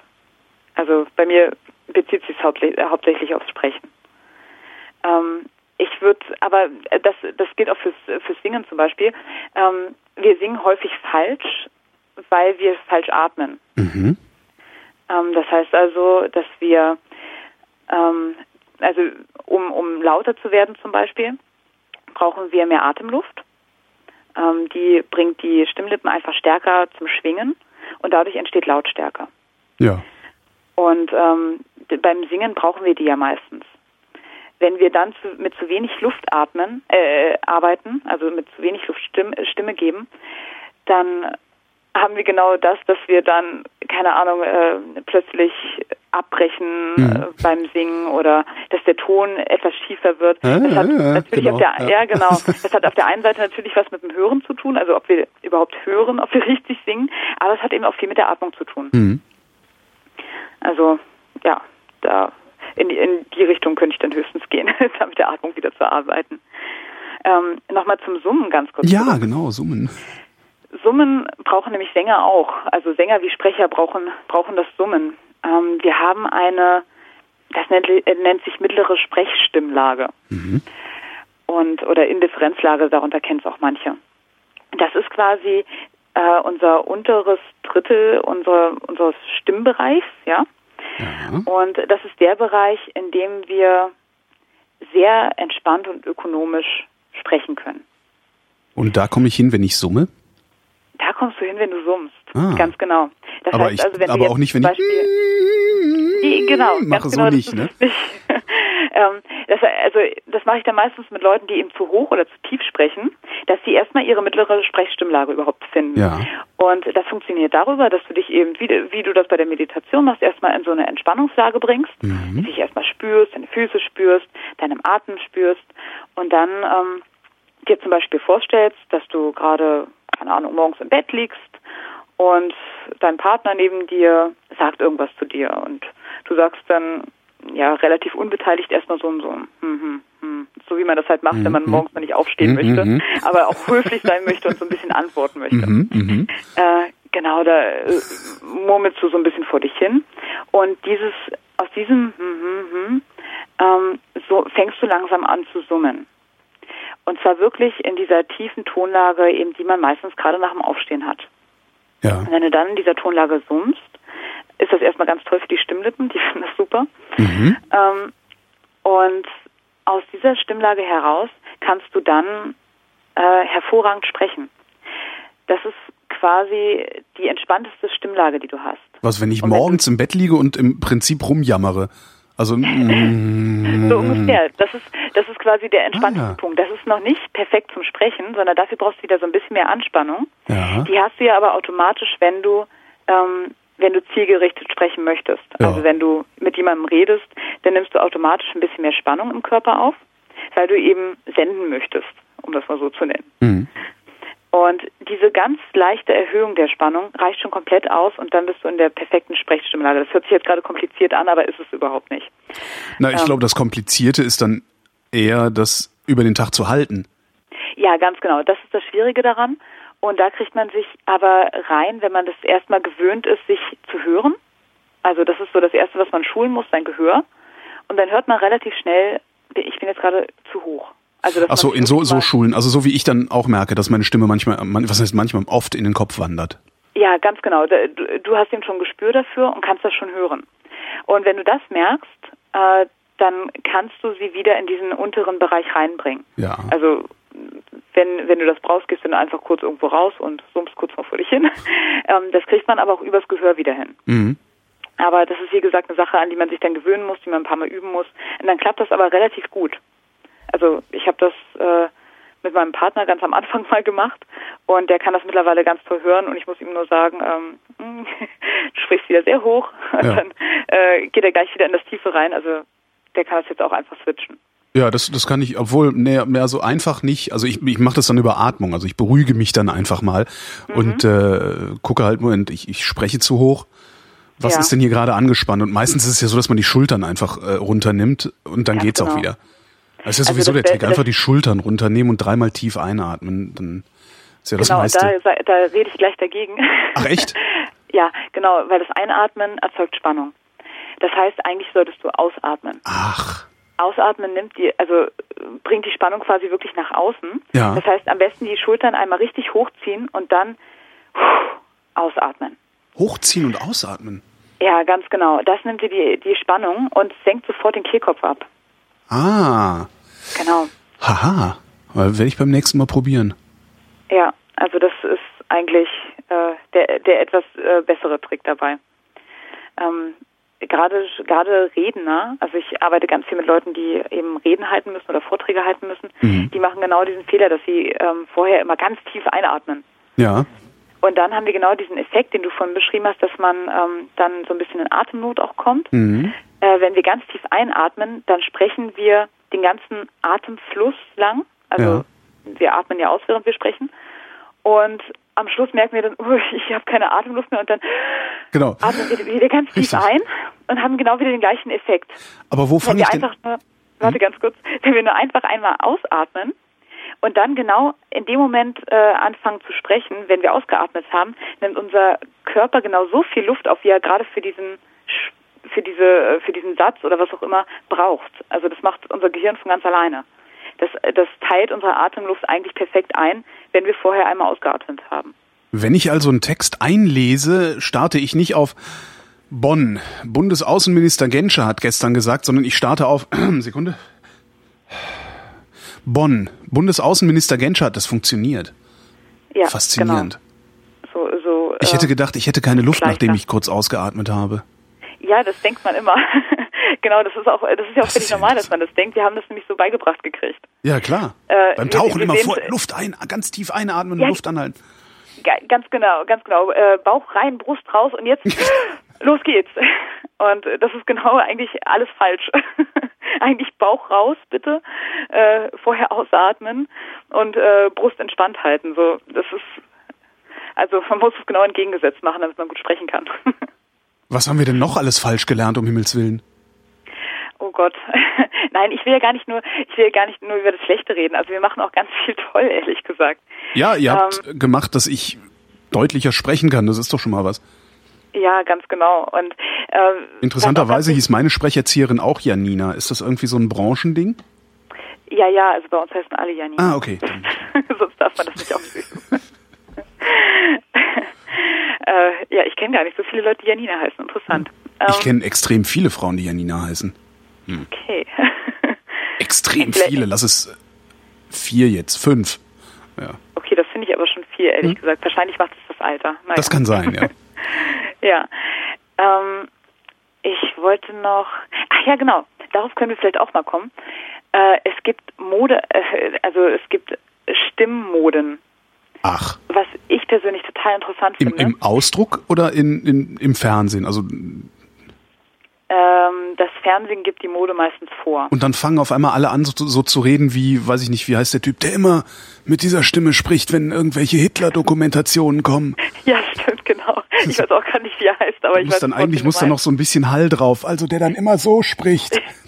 Also bei mir bezieht sich es hauptsächlich aufs Sprechen. Ähm, ich würde, aber das, das gilt auch fürs, fürs Singen zum Beispiel. Ähm, wir singen häufig falsch, weil wir falsch atmen. Mhm. Ähm, das heißt also, dass wir, ähm, also um, um lauter zu werden zum Beispiel, brauchen wir mehr Atemluft. Ähm, die bringt die Stimmlippen einfach stärker zum Schwingen und dadurch entsteht Lautstärke. Ja. Und ähm, beim Singen brauchen wir die ja meistens. Wenn wir dann zu, mit zu wenig Luft atmen, äh, arbeiten, also mit zu wenig Luft Stimme, Stimme geben, dann haben wir genau das, dass wir dann, keine Ahnung, äh, plötzlich abbrechen mhm. äh, beim Singen oder dass der Ton etwas schiefer wird. Ja, das hat ja, natürlich genau, auf der, ja. ja. genau. Das hat auf der einen Seite natürlich was mit dem Hören zu tun, also ob wir überhaupt hören, ob wir richtig singen, aber es hat eben auch viel mit der Atmung zu tun. Mhm. Also ja, da in die, in die Richtung könnte ich dann höchstens gehen, da mit der Atmung wieder zu arbeiten. Ähm, Nochmal zum Summen ganz kurz. Ja, zurück. genau, Summen. Summen brauchen nämlich Sänger auch. Also Sänger wie Sprecher brauchen, brauchen das Summen. Ähm, wir haben eine, das nennt, nennt sich mittlere Sprechstimmlage. Mhm. Und, oder Indifferenzlage, darunter kennen es auch manche. Das ist quasi äh, unser unteres Drittel unser, unseres Stimmbereichs, ja. ja. Und das ist der Bereich, in dem wir sehr entspannt und ökonomisch sprechen können. Und da komme ich hin, wenn ich summe? Da kommst du hin, wenn du summst. Ah. Ganz genau. Das aber heißt, ich, also, wenn aber auch nicht, wenn Beispiel, ich genau, mache genau, so nicht, ne? Nicht. Ähm, das, also das mache ich dann meistens mit Leuten, die eben zu hoch oder zu tief sprechen, dass sie erstmal ihre mittlere Sprechstimmlage überhaupt finden. Ja. Und das funktioniert darüber, dass du dich eben, wie, wie du das bei der Meditation machst, erstmal in so eine Entspannungslage bringst, mhm. dich erstmal spürst, deine Füße spürst, deinem Atem spürst und dann ähm, dir zum Beispiel vorstellst, dass du gerade keine Ahnung, morgens im Bett liegst und dein Partner neben dir sagt irgendwas zu dir und du sagst dann ja relativ unbeteiligt erstmal so so hm, hm, so wie man das halt macht, mhm. wenn man mhm. morgens mal nicht aufstehen mhm. möchte, mhm. aber auch höflich sein möchte und so ein bisschen antworten möchte. Mhm. mhm. Äh, genau, da äh, murmelst du so ein bisschen vor dich hin und dieses aus diesem ähm, so fängst du langsam an zu summen. Und zwar wirklich in dieser tiefen Tonlage, eben die man meistens gerade nach dem Aufstehen hat. Ja. Und wenn du dann in dieser Tonlage summst, ist das erstmal ganz toll für die Stimmlippen, die finden das super. Mhm. Ähm, und aus dieser Stimmlage heraus kannst du dann äh, hervorragend sprechen. Das ist quasi die entspannteste Stimmlage, die du hast. Was, wenn ich und morgens wenn im Bett liege und im Prinzip rumjammere? Also mm, so ungefähr. Das ist das ist quasi der entspannte ah. Punkt. Das ist noch nicht perfekt zum Sprechen, sondern dafür brauchst du wieder so ein bisschen mehr Anspannung. Ja. Die hast du ja aber automatisch, wenn du ähm, wenn du zielgerichtet sprechen möchtest. Ja. Also wenn du mit jemandem redest, dann nimmst du automatisch ein bisschen mehr Spannung im Körper auf, weil du eben senden möchtest, um das mal so zu nennen. Mhm. Und diese ganz leichte Erhöhung der Spannung reicht schon komplett aus und dann bist du in der perfekten Sprechstimmlage. Das hört sich jetzt gerade kompliziert an, aber ist es überhaupt nicht. Na, ich ähm, glaube, das Komplizierte ist dann eher, das über den Tag zu halten. Ja, ganz genau. Das ist das Schwierige daran. Und da kriegt man sich aber rein, wenn man das erstmal gewöhnt ist, sich zu hören. Also das ist so das Erste, was man schulen muss, sein Gehör. Und dann hört man relativ schnell, ich bin jetzt gerade zu hoch. Also, Ach so, in so, so Schulen, also so wie ich dann auch merke, dass meine Stimme manchmal, was heißt manchmal, oft in den Kopf wandert. Ja, ganz genau. Du hast eben schon Gespür dafür und kannst das schon hören. Und wenn du das merkst, äh, dann kannst du sie wieder in diesen unteren Bereich reinbringen. Ja. Also wenn, wenn du das brauchst, gehst du dann einfach kurz irgendwo raus und summst kurz mal vor dich hin. Ähm, das kriegt man aber auch übers Gehör wieder hin. Mhm. Aber das ist wie gesagt eine Sache, an die man sich dann gewöhnen muss, die man ein paar Mal üben muss. Und dann klappt das aber relativ gut. Also ich habe das äh, mit meinem Partner ganz am Anfang mal gemacht und der kann das mittlerweile ganz toll hören und ich muss ihm nur sagen, ähm, du sprichst wieder sehr hoch. Ja. dann äh, geht er gleich wieder in das Tiefe rein. Also der kann das jetzt auch einfach switchen. Ja, das, das kann ich, obwohl mehr, mehr so einfach nicht. Also ich, ich mache das dann über Atmung. Also ich beruhige mich dann einfach mal mhm. und äh, gucke halt, Moment, ich, ich spreche zu hoch. Was ja. ist denn hier gerade angespannt? Und meistens ist es ja so, dass man die Schultern einfach äh, runternimmt und dann ja, geht's genau. auch wieder. Das ist ja also sowieso der Trick. Einfach die Schultern runternehmen und dreimal tief einatmen. Dann ist ja das genau, meiste. Da, da rede ich gleich dagegen. Ach echt? ja, genau, weil das Einatmen erzeugt Spannung. Das heißt, eigentlich solltest du ausatmen. Ach. Ausatmen nimmt die, also bringt die Spannung quasi wirklich nach außen. Ja. Das heißt, am besten die Schultern einmal richtig hochziehen und dann ausatmen. Hochziehen und ausatmen? Ja, ganz genau. Das nimmt dir die, die Spannung und senkt sofort den Kehlkopf ab. Ah. Genau. Haha. Werde ich beim nächsten Mal probieren. Ja, also das ist eigentlich äh, der, der etwas äh, bessere Trick dabei. Ähm, gerade gerade Redner, also ich arbeite ganz viel mit Leuten, die eben Reden halten müssen oder Vorträge halten müssen, mhm. die machen genau diesen Fehler, dass sie ähm, vorher immer ganz tief einatmen. Ja. Und dann haben wir genau diesen Effekt, den du vorhin beschrieben hast, dass man ähm, dann so ein bisschen in Atemnot auch kommt. Mhm. Äh, wenn wir ganz tief einatmen, dann sprechen wir den ganzen Atemfluss lang. Also ja. wir atmen ja aus, während wir sprechen. Und am Schluss merken wir dann, oh, ich habe keine Atemluft mehr und dann genau. atmen wir wieder ganz tief Richtig. ein und haben genau wieder den gleichen Effekt. Aber wo fange ich denn? Nur, warte hm? ganz kurz, wenn wir nur einfach einmal ausatmen und dann genau in dem Moment äh, anfangen zu sprechen, wenn wir ausgeatmet haben, nimmt unser Körper genau so viel Luft auf, wie er gerade für diesen für diese für diesen Satz oder was auch immer braucht. Also das macht unser Gehirn von ganz alleine. Das, das teilt unsere Atemluft eigentlich perfekt ein, wenn wir vorher einmal ausgeatmet haben. Wenn ich also einen Text einlese, starte ich nicht auf Bonn. Bundesaußenminister Genscher hat gestern gesagt, sondern ich starte auf Sekunde. Bonn. Bundesaußenminister Genscher hat das funktioniert. Ja, Faszinierend. Genau. So, so, ich hätte äh, gedacht, ich hätte keine Luft, nachdem ich kurz ausgeatmet habe. Ja, das denkt man immer. genau, das ist auch, das ist ja auch völlig normal, dass man das denkt. Wir haben das nämlich so beigebracht gekriegt. Ja, klar. Äh, Beim Tauchen wir, wir immer vor, Luft ein, ganz tief einatmen ja, und Luft anhalten. Ganz genau, ganz genau. Äh, Bauch rein, Brust raus und jetzt los geht's. Und das ist genau eigentlich alles falsch. eigentlich Bauch raus, bitte. Äh, vorher ausatmen und äh, Brust entspannt halten. So, das ist also man muss es genau entgegengesetzt machen, damit man gut sprechen kann. Was haben wir denn noch alles falsch gelernt, um Himmels Willen? Oh Gott. Nein, ich will ja gar nicht nur, ich will ja gar nicht nur über das Schlechte reden. Also wir machen auch ganz viel toll, ehrlich gesagt. Ja, ihr habt ähm, gemacht, dass ich deutlicher sprechen kann. Das ist doch schon mal was. Ja, ganz genau. Und äh, interessanterweise hieß meine Sprecherzieherin auch Janina. Ist das irgendwie so ein Branchending? Ja, ja. Also bei uns heißen alle Janina. Ah, okay. Sonst darf man das nicht aufsehen. äh, ja, ich kenne gar nicht so viele Leute, die Janina heißen. Interessant. Ich ähm, kenne extrem viele Frauen, die Janina heißen. Hm. Okay. extrem viele. Lass es vier jetzt, fünf. Ja. Okay, das finde ich aber schon viel, ehrlich hm? gesagt. Wahrscheinlich macht es das Alter. Naja. Das kann sein, ja. ja. Ähm, ich wollte noch. Ach ja, genau. Darauf können wir vielleicht auch mal kommen. Äh, es gibt Mode, äh, also es gibt Stimmmoden. Ach. Was ich persönlich total interessant Im, finde. Im Ausdruck oder in, in, im Fernsehen? Also ähm, das Fernsehen gibt die Mode meistens vor. Und dann fangen auf einmal alle an, so, so, zu reden wie, weiß ich nicht, wie heißt der Typ, der immer mit dieser Stimme spricht, wenn irgendwelche Hitler-Dokumentationen kommen. Ja, stimmt, genau. Ich weiß auch gar nicht, wie er heißt, aber ich muss weiß dann eigentlich muss da noch so ein bisschen Hall drauf, also der dann immer so spricht.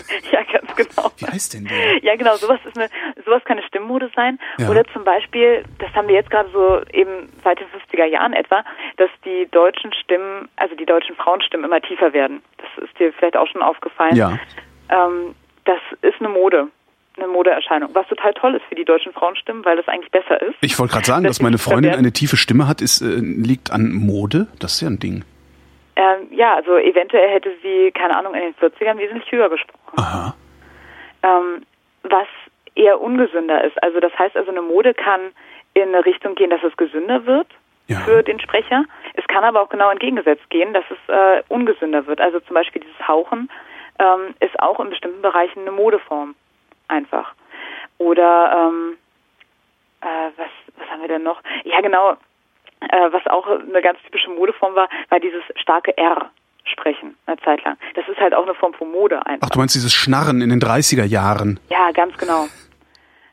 genau. Wie heißt denn der? Ja, genau, sowas ist eine, sowas kann eine Stimmmode sein. Ja. Oder zum Beispiel, das haben wir jetzt gerade so eben seit den 50er Jahren etwa, dass die deutschen Stimmen, also die deutschen Frauenstimmen immer tiefer werden. Das ist dir vielleicht auch schon aufgefallen. Ja. Ähm, das ist eine Mode eine Modeerscheinung, was total toll ist für die deutschen Frauenstimmen, weil das eigentlich besser ist. Ich wollte gerade sagen, dass, dass meine Freundin eine tiefe Stimme hat, ist, äh, liegt an Mode. Das ist ja ein Ding. Ähm, ja, also eventuell hätte sie, keine Ahnung, in den 40ern wesentlich höher gesprochen. Aha. Ähm, was eher ungesünder ist. Also das heißt also, eine Mode kann in eine Richtung gehen, dass es gesünder wird ja. für den Sprecher. Es kann aber auch genau entgegengesetzt gehen, dass es äh, ungesünder wird. Also zum Beispiel dieses Hauchen ähm, ist auch in bestimmten Bereichen eine Modeform einfach. Oder ähm, äh, was, was haben wir denn noch? Ja genau, äh, was auch eine ganz typische Modeform war, war dieses starke R. sprechen, eine Zeit lang. Das ist halt auch eine Form von Mode einfach. Ach, du meinst dieses Schnarren in den 30er Jahren? Ja, ganz genau.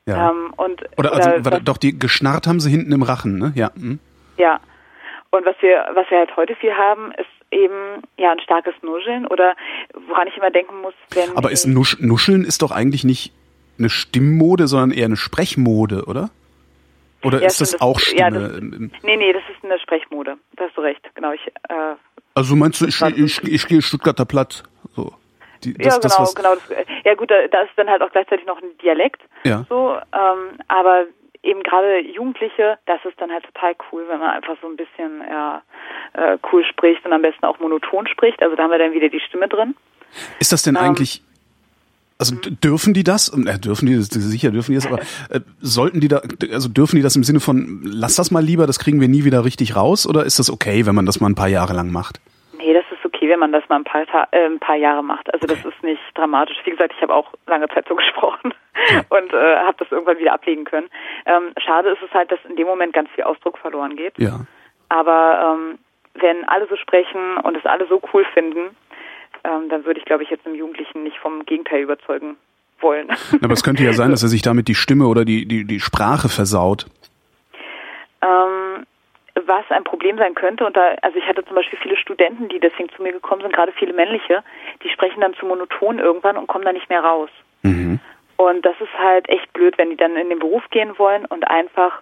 Ja. Ähm, und, oder, also, oder, doch, die geschnarrt haben sie hinten im Rachen, ne? Ja. Hm. Ja. Und was wir, was wir halt heute viel haben, ist eben ja ein starkes Nuscheln oder woran ich immer denken muss, wenn. Aber ist Nusch, Nuscheln ist doch eigentlich nicht eine Stimmmode, sondern eher eine Sprechmode, oder? Oder ja, ist das, das auch Stimme? Ja, das, nee, nee, das ist eine Sprechmode. Da hast du recht, genau. Ich, äh, also meinst du, ich, ich, ich, gehe Stuttgarter Platz? So. Die, das, ja, genau, das, genau. Das, ja gut, da, da ist dann halt auch gleichzeitig noch ein Dialekt. Ja. So, ähm, aber eben gerade Jugendliche, das ist dann halt total cool, wenn man einfach so ein bisschen ja, äh, cool spricht und am besten auch monoton spricht. Also da haben wir dann wieder die Stimme drin. Ist das denn ähm, eigentlich also dürfen die das? Äh, dürfen die das? Sicher dürfen die das, aber äh, sollten die da, also dürfen die das im Sinne von, lass das mal lieber, das kriegen wir nie wieder richtig raus? Oder ist das okay, wenn man das mal ein paar Jahre lang macht? Nee, das ist okay, wenn man das mal ein paar, äh, ein paar Jahre macht. Also das ist nicht dramatisch. Wie gesagt, ich habe auch lange Zeit so gesprochen und äh, habe das irgendwann wieder ablegen können. Ähm, schade ist es halt, dass in dem Moment ganz viel Ausdruck verloren geht. Ja. Aber ähm, wenn alle so sprechen und es alle so cool finden, ähm, dann würde ich, glaube ich, jetzt einem Jugendlichen nicht vom Gegenteil überzeugen wollen. Aber es könnte ja sein, dass er sich damit die Stimme oder die, die, die Sprache versaut. Ähm, was ein Problem sein könnte, und da, also ich hatte zum Beispiel viele Studenten, die deswegen zu mir gekommen sind, gerade viele männliche, die sprechen dann zu monoton irgendwann und kommen da nicht mehr raus. Mhm. Und das ist halt echt blöd, wenn die dann in den Beruf gehen wollen und einfach,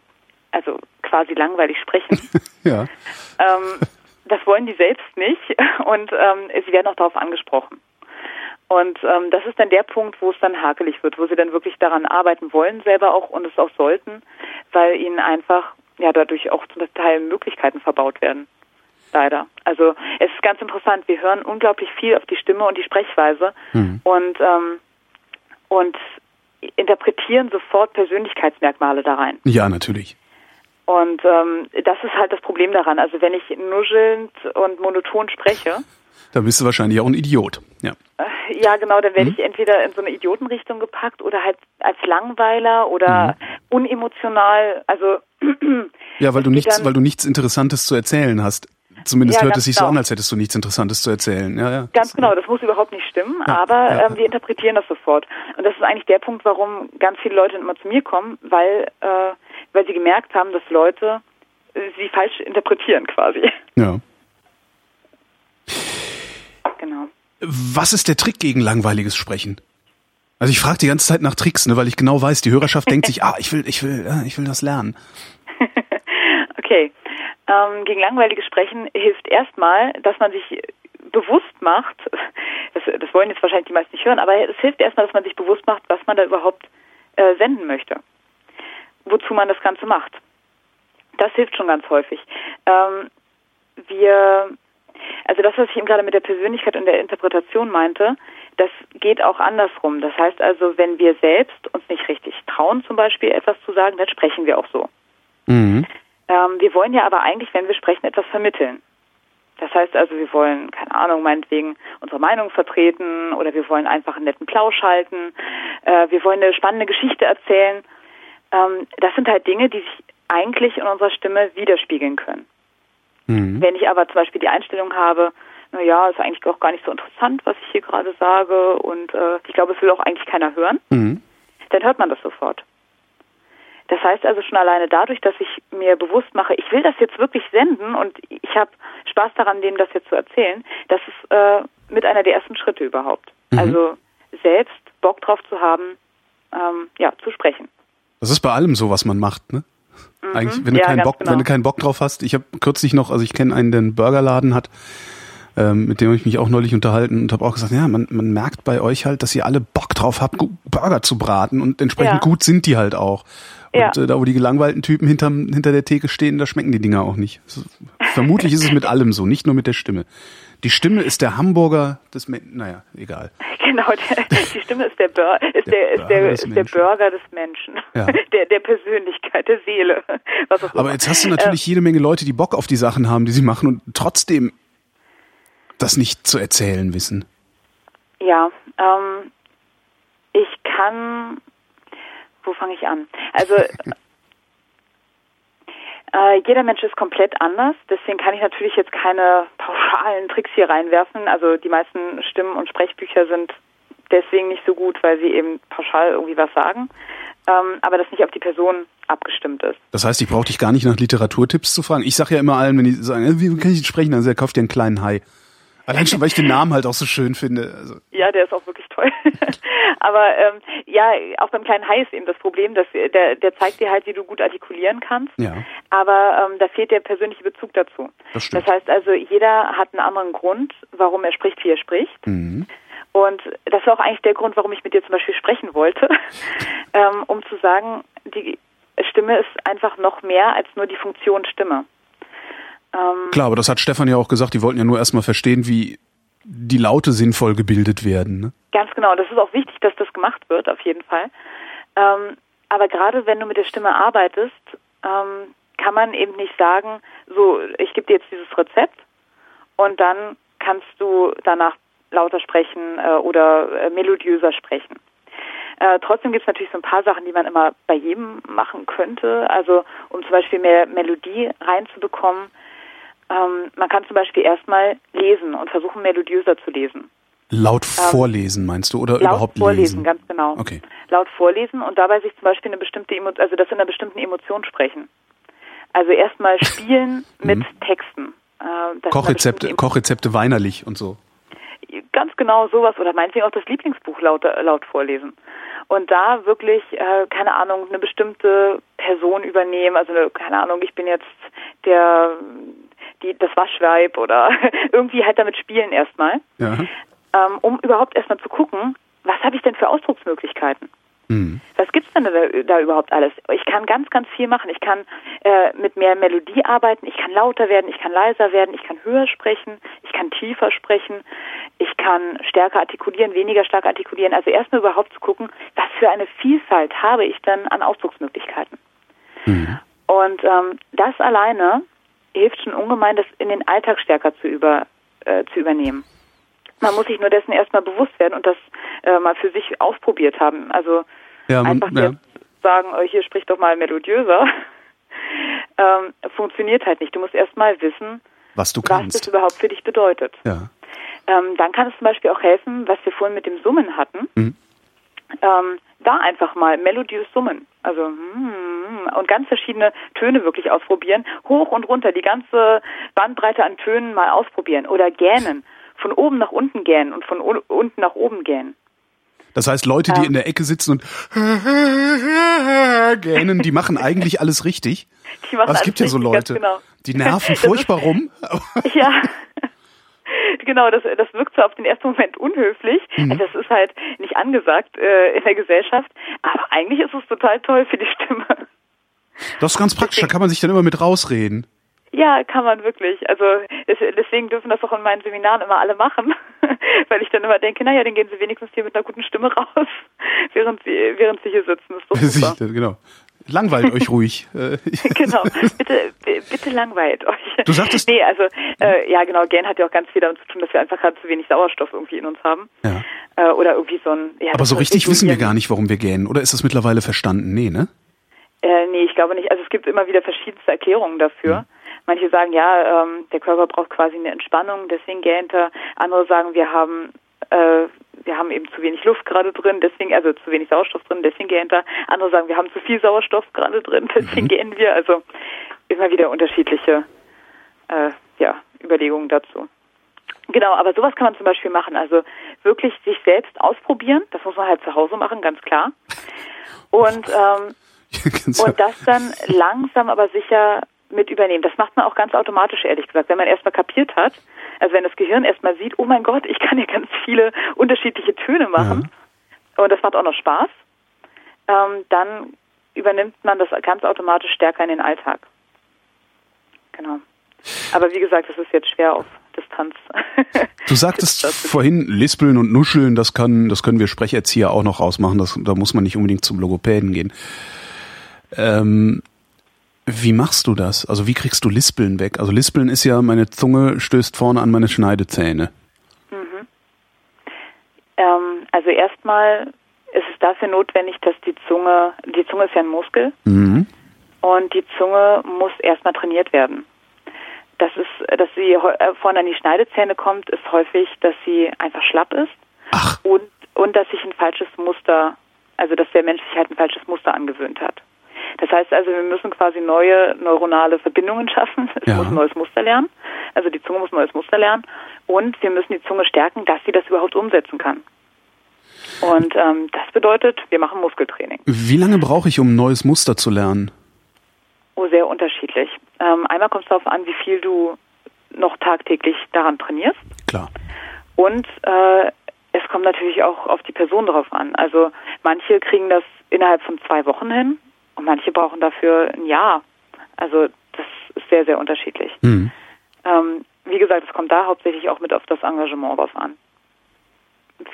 also quasi langweilig sprechen. ja. Ähm, das wollen die selbst nicht und ähm, sie werden auch darauf angesprochen. Und ähm, das ist dann der Punkt, wo es dann hakelig wird, wo sie dann wirklich daran arbeiten wollen, selber auch und es auch sollten, weil ihnen einfach ja dadurch auch zum Teil Möglichkeiten verbaut werden. Leider. Also es ist ganz interessant. Wir hören unglaublich viel auf die Stimme und die Sprechweise mhm. und ähm, und interpretieren sofort Persönlichkeitsmerkmale da rein. Ja, natürlich. Und ähm, das ist halt das Problem daran. Also wenn ich nuschelnd und monoton spreche. Da bist du wahrscheinlich auch ein Idiot. Ja, äh, ja genau, dann werde mhm. ich entweder in so eine Idiotenrichtung gepackt oder halt als Langweiler oder mhm. unemotional. Also ja, weil du nichts, weil du nichts Interessantes zu erzählen hast. Zumindest ja, hört es sich genau. so an, als hättest du nichts Interessantes zu erzählen. Ja, ja. Ganz genau, das muss überhaupt nicht stimmen, ja, aber ja. Ähm, wir interpretieren das sofort. Und das ist eigentlich der Punkt, warum ganz viele Leute immer zu mir kommen, weil äh, weil sie gemerkt haben, dass Leute äh, sie falsch interpretieren quasi. Ja. Genau. Was ist der Trick gegen langweiliges Sprechen? Also ich frage die ganze Zeit nach Tricks, ne, weil ich genau weiß, die Hörerschaft denkt sich, ah, ich will, ich will, ich will das lernen. okay. Ähm, gegen langweiliges Sprechen hilft erstmal, dass man sich bewusst macht, das, das wollen jetzt wahrscheinlich die meisten nicht hören, aber es hilft erstmal, dass man sich bewusst macht, was man da überhaupt äh, senden möchte wozu man das Ganze macht. Das hilft schon ganz häufig. Ähm, wir, also das, was ich eben gerade mit der Persönlichkeit und der Interpretation meinte, das geht auch andersrum. Das heißt also, wenn wir selbst uns nicht richtig trauen, zum Beispiel etwas zu sagen, dann sprechen wir auch so. Mhm. Ähm, wir wollen ja aber eigentlich, wenn wir sprechen, etwas vermitteln. Das heißt also, wir wollen, keine Ahnung, meinetwegen unsere Meinung vertreten oder wir wollen einfach einen netten Plausch halten. Äh, wir wollen eine spannende Geschichte erzählen ähm, das sind halt Dinge, die sich eigentlich in unserer Stimme widerspiegeln können. Mhm. Wenn ich aber zum Beispiel die Einstellung habe, naja, ist eigentlich auch gar nicht so interessant, was ich hier gerade sage und äh, ich glaube, es will auch eigentlich keiner hören, mhm. dann hört man das sofort. Das heißt also schon alleine dadurch, dass ich mir bewusst mache, ich will das jetzt wirklich senden und ich habe Spaß daran, dem das jetzt zu erzählen, das ist äh, mit einer der ersten Schritte überhaupt. Mhm. Also selbst Bock drauf zu haben, ähm, ja, zu sprechen. Das ist bei allem so, was man macht, ne? Mhm. Eigentlich, wenn du ja, keinen Bock, genau. wenn du keinen Bock drauf hast. Ich habe kürzlich noch, also ich kenne einen, der einen Burgerladen hat, ähm, mit dem habe ich mich auch neulich unterhalten und habe auch gesagt, ja, man, man merkt bei euch halt, dass ihr alle Bock drauf habt, Burger zu braten und entsprechend ja. gut sind die halt auch. Und ja. äh, da, wo die gelangweilten Typen hinterm, hinter der Theke stehen, da schmecken die Dinger auch nicht. Vermutlich ist es mit allem so, nicht nur mit der Stimme. Die Stimme ist der Hamburger des Menschen. Naja, egal. Genau, der, die Stimme ist der, Bur ist der, der, ist der, ist der Burger des Menschen. Ja. Der, der Persönlichkeit, der Seele. Aber jetzt hast du natürlich äh, jede Menge Leute, die Bock auf die Sachen haben, die sie machen und trotzdem das nicht zu erzählen wissen. Ja, ähm, ich kann. Wo fange ich an? Also Äh, jeder Mensch ist komplett anders, deswegen kann ich natürlich jetzt keine pauschalen Tricks hier reinwerfen. Also die meisten Stimmen- und Sprechbücher sind deswegen nicht so gut, weil sie eben pauschal irgendwie was sagen, ähm, aber das nicht auf die Person abgestimmt ist. Das heißt, ich brauche dich gar nicht nach Literaturtipps zu fragen. Ich sage ja immer allen, wenn die sagen, äh, wie kann ich sprechen, dann kauft dir einen kleinen Hai. Allein schon, weil ich den Namen halt auch so schön finde. Also. Ja, der ist auch wirklich toll. Aber ähm, ja, auch beim kleinen Hai ist eben das Problem, dass der, der zeigt dir halt, wie du gut artikulieren kannst. Ja. Aber ähm, da fehlt der persönliche Bezug dazu. Das stimmt. Das heißt also, jeder hat einen anderen Grund, warum er spricht, wie er spricht. Mhm. Und das war auch eigentlich der Grund, warum ich mit dir zum Beispiel sprechen wollte, ähm, um zu sagen, die Stimme ist einfach noch mehr als nur die Funktion Stimme. Ähm, Klar, aber das hat Stefan ja auch gesagt, die wollten ja nur erstmal verstehen, wie die Laute sinnvoll gebildet werden. Ne? Ganz genau, das ist auch wichtig, dass das gemacht wird, auf jeden Fall. Ähm, aber gerade wenn du mit der Stimme arbeitest, ähm, kann man eben nicht sagen, so, ich gebe dir jetzt dieses Rezept und dann kannst du danach lauter sprechen äh, oder äh, melodiöser sprechen. Äh, trotzdem gibt es natürlich so ein paar Sachen, die man immer bei jedem machen könnte. Also um zum Beispiel mehr Melodie reinzubekommen, ähm, man kann zum Beispiel erstmal lesen und versuchen, melodiöser zu lesen. Laut ähm, vorlesen meinst du oder laut überhaupt vorlesen, lesen? ganz genau. Okay. Laut vorlesen und dabei sich zum Beispiel eine bestimmte Emotion, also das in einer bestimmten Emotion sprechen. Also erstmal spielen mit Mhm. Texten. Äh, Kochrezepte, Kochrezepte weinerlich und so. Ganz genau sowas oder meinetwegen auch das Lieblingsbuch laut, laut vorlesen. Und da wirklich, äh, keine Ahnung, eine bestimmte Person übernehmen. Also, eine, keine Ahnung, ich bin jetzt der, die, das Waschweib oder irgendwie halt damit spielen erstmal, Ja. ähm, um überhaupt erstmal zu gucken, was habe ich denn für Ausdrucksmöglichkeiten? Mhm. Was gibt's denn da, da überhaupt alles? Ich kann ganz, ganz viel machen. Ich kann äh, mit mehr Melodie arbeiten, ich kann lauter werden, ich kann leiser werden, ich kann höher sprechen, ich kann tiefer sprechen, ich kann stärker artikulieren, weniger stark artikulieren. Also erstmal überhaupt zu gucken, was für eine Vielfalt habe ich denn an Ausdrucksmöglichkeiten. Mhm. Und ähm, das alleine hilft schon ungemein, das in den Alltag stärker zu, über, äh, zu übernehmen. Man muss sich nur dessen erstmal bewusst werden und das äh, mal für sich ausprobiert haben. Also Ja, man, einfach ja. sagen, oh, hier sprich doch mal melodiöser, ähm, funktioniert halt nicht. Du musst erstmal wissen, was du was das kannst. überhaupt für dich bedeutet. Ja. Ähm, dann kann es zum Beispiel auch helfen, was wir vorhin mit dem Summen hatten, Mhm. ähm, da einfach mal melodiös summen. Also mm, und ganz verschiedene Töne wirklich ausprobieren, hoch und runter, die ganze Bandbreite an Tönen mal ausprobieren oder gähnen, von oben nach unten gähnen und von un unten nach oben gähnen. Das heißt, Leute, die Ja. in der Ecke sitzen und gähnen, die machen eigentlich alles richtig. Die machen Aber es gibt ja so Leute, genau. die nerven furchtbar rum. Ja. Genau, das, das wirkt zwar auf den ersten Moment unhöflich, Mhm. das ist halt nicht angesagt äh, in der Gesellschaft, aber eigentlich ist es total toll für die Stimme. Das ist ganz praktisch, da kann man sich dann immer mit rausreden. Ja, kann man wirklich. Also es, deswegen dürfen das auch in meinen Seminaren immer alle machen, weil ich dann immer denke, naja, dann gehen sie wenigstens hier mit einer guten Stimme raus, während sie, während sie hier sitzen. Das ist doch super. genau. Langweilt euch ruhig. Äh, genau. Bitte, bitte langweilt euch. Du sagtest- Nee, also, äh, ja, genau, Gen hat ja auch ganz viel damit zu tun, dass wir einfach gerade zu wenig Sauerstoff irgendwie in uns haben. Ja. Äh, oder irgendwie so ein, ja. Aber so richtig wissen wir gar nicht, warum wir gähnen. Oder ist das mittlerweile verstanden? Nee, ne? Äh, nee, ich glaube nicht. Also es gibt immer wieder verschiedenste Erklärungen dafür. Manche sagen, ja, ähm, der Körper braucht quasi eine Entspannung, deswegen gähnt er. Andere sagen, wir haben äh, wir haben eben zu wenig Luft gerade drin, deswegen, also zu wenig Sauerstoff drin, deswegen gähnt er. Andere sagen, wir haben zu viel Sauerstoff gerade drin, deswegen Mhm. gähnen wir. Also immer wieder unterschiedliche äh, ja, Überlegungen dazu. Genau, aber sowas kann man zum Beispiel machen. Also wirklich sich selbst ausprobieren. Das muss man halt zu Hause machen, ganz klar. Und ähm, und das dann langsam aber sicher mit übernehmen. Das macht man auch ganz automatisch, ehrlich gesagt. Wenn man erstmal kapiert hat, also wenn das Gehirn erstmal sieht, oh mein Gott, ich kann ja ganz viele unterschiedliche Töne machen und das macht auch noch Spaß, ähm, dann übernimmt man das ganz automatisch stärker in den Alltag. Genau. Aber wie gesagt, es ist jetzt schwer auf Distanz. Du sagtest Das vorhin, Lispeln und Nuscheln, das kann, das können wir Sprecherzieher auch noch ausmachen. Das, da muss man nicht unbedingt zum Logopäden gehen. Ähm, wie machst du das? Also wie kriegst du Lispeln weg? Also Lispeln ist ja, meine Zunge stößt vorne an meine Schneidezähne. ähm, also erstmal ist es dafür notwendig, dass die Zunge, die Zunge ist ja ein Muskel, Mhm. Und die Zunge muss erstmal trainiert werden. Das ist dass sie äh, vorne an die Schneidezähne kommt, ist häufig, dass sie einfach schlapp ist. Ach. Und, und dass sich ein falsches Muster, also dass der Mensch sich halt ein falsches Muster angewöhnt hat. Das heißt also, wir müssen quasi neue neuronale Verbindungen schaffen. Es Ja. muss ein neues Muster lernen. Also die Zunge muss ein neues Muster lernen. Und wir müssen die Zunge stärken, dass sie das überhaupt umsetzen kann. Und ähm, das bedeutet, wir machen Muskeltraining. Wie lange brauche ich, um ein neues Muster zu lernen? Oh, sehr unterschiedlich. Ähm, einmal kommt es darauf an, wie viel du noch tagtäglich daran trainierst. Klar. Und äh, es kommt natürlich auch auf die Person drauf an. Also manche kriegen das innerhalb von zwei Wochen hin und manche brauchen dafür ein Jahr. Also das ist sehr, sehr unterschiedlich. Mhm. Ähm, wie gesagt, es kommt da hauptsächlich auch mit auf das Engagement drauf an.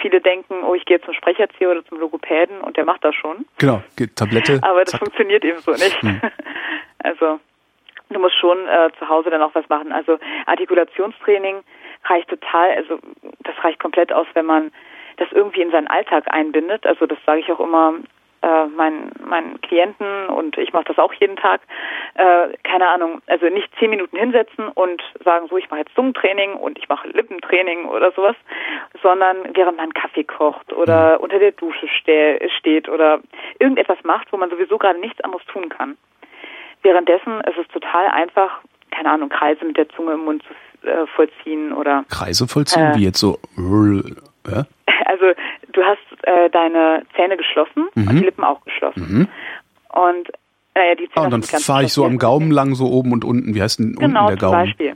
Viele denken, oh, ich gehe zum Sprecherzieher oder zum Logopäden und der macht das schon. Genau, Ge- Tablette. Aber das zack. funktioniert eben so nicht. Also du musst schon äh, zu Hause dann auch was machen. Also Artikulationstraining reicht total, also das reicht komplett aus, wenn man das irgendwie in seinen Alltag einbindet. Also das sage ich auch immer äh, meinen, meinen Klienten und ich mache das auch jeden Tag. Äh, keine Ahnung, also nicht zehn Minuten hinsetzen und sagen, so ich mache jetzt Zungentraining und ich mache Lippentraining oder sowas, sondern während man Kaffee kocht oder unter der Dusche ste steht oder irgendetwas macht, wo man sowieso gerade nichts anderes tun kann. Währenddessen ist es total einfach, keine Ahnung, Kreise mit der Zunge im Mund zu äh, vollziehen oder Kreise vollziehen, Äh. wie jetzt so. Äh? also du hast äh, deine Zähne geschlossen und die Lippen auch geschlossen. Und naja, die Zähne Ah, und dann fahre ich so am. Gaumen lang, so oben und unten. Wie heißt denn Genau, unten der zum Gaumen? Beispiel.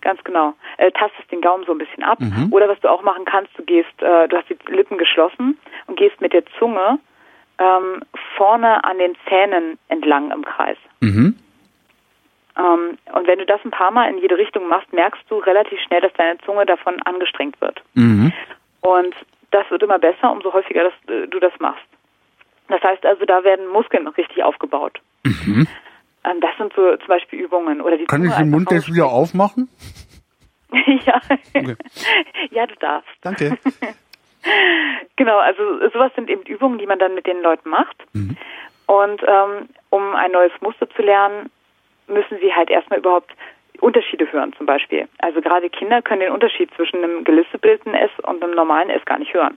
Ganz genau. Äh, tastest den Gaumen so ein bisschen ab. Oder was du auch machen kannst, du gehst, äh, du hast die Lippen geschlossen und gehst mit der Zunge ähm, vorne an den Zähnen entlang im Kreis. Mhm. Ähm, und wenn du das ein paar Mal in jede Richtung machst, merkst du relativ schnell, dass deine Zunge davon angestrengt wird. Mhm. Und das wird immer besser, umso häufiger das, äh, du das machst. Das heißt also, da werden Muskeln richtig aufgebaut. Ähm, das sind so zum Beispiel Übungen. Oder die Mhm. Kann Zunge ich den Mund jetzt wieder aufmachen? ja. Okay. ja, du darfst. Danke. Genau, also sowas sind eben Übungen, die man dann mit den Leuten macht. Mhm. Und ähm, um ein neues Muster zu lernen, müssen sie halt erstmal überhaupt Unterschiede hören zum Beispiel. Also gerade Kinder können den Unterschied zwischen einem gelistebildeten S und einem normalen S gar nicht hören.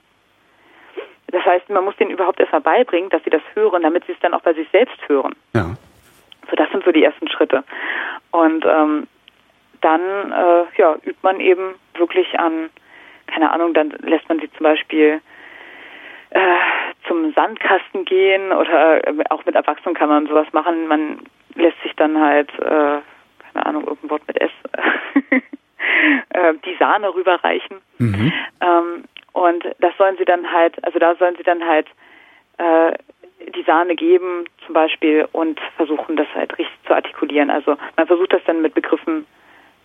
Das heißt, man muss denen überhaupt erstmal beibringen, dass sie das hören, damit sie es dann auch bei sich selbst hören. Ja. So, das sind so die ersten Schritte. Und ähm, dann äh, ja, übt man eben wirklich an, keine Ahnung, dann lässt man sie zum Beispiel äh, zum Sandkasten gehen oder äh, auch mit Erwachsenen kann man sowas machen. Man lässt sich dann halt, äh, keine Ahnung, irgendein Wort mit S, äh, die Sahne rüberreichen. Mhm. Ähm, und das sollen sie dann halt, also da sollen sie dann halt äh, die Sahne geben zum Beispiel und versuchen das halt richtig zu artikulieren. Also man versucht das dann mit Begriffen